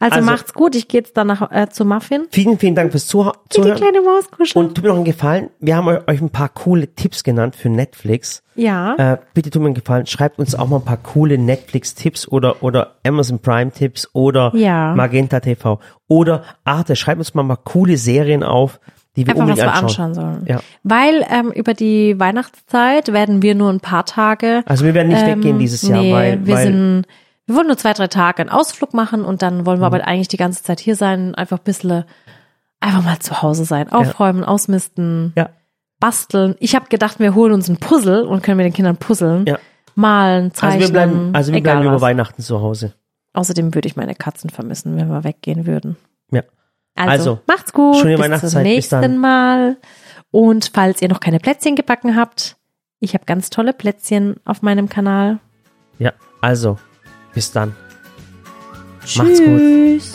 Also, Also- macht's gut, ich gehe jetzt dann nach, äh, zu Muffin. Vielen, vielen Dank fürs Zuh Die Zuhören. kleine Maus kuscheln. Und tut mir noch einen Gefallen. Wir haben euch ein paar coole Tipps genannt für Netflix. Ja. Äh, bitte tut mir einen Gefallen. Schreibt uns auch mal ein paar coole Netflix-Tipps oder, oder Amazon Prime-Tipps oder Ja. Magenta TV. Oder Arte. Schreibt uns mal paar coole Serien auf, die wir Einfach was unbedingt wir anschauen. anschauen sollen. Ja. Weil ähm, über die Weihnachtszeit werden wir nur ein paar Tage. Also wir werden nicht ähm, weggehen dieses Jahr, nee, weil, wir weil sind, wir wollen nur zwei, drei Tage einen Ausflug machen und dann wollen wir Mhm. aber eigentlich die ganze Zeit hier sein, einfach ein bisschen, einfach mal zu Hause sein, aufräumen, ausmisten, ja, basteln. Ich habe gedacht, wir holen uns ein Puzzle und können mit den Kindern puzzeln, ja. malen, Also zeichnen, wir bleiben, also wir bleiben über was. Weihnachten zu Hause. Außerdem würde ich meine Katzen vermissen, wenn wir weggehen würden. Ja. Also, Also, macht's gut. schöne bis Weihnachtszeit, zum bis nächsten dann. Mal. Und falls ihr noch keine Plätzchen gebacken habt, ich habe ganz tolle Plätzchen auf meinem Kanal. Ja, also, bis dann. Macht's gut. Tschüss.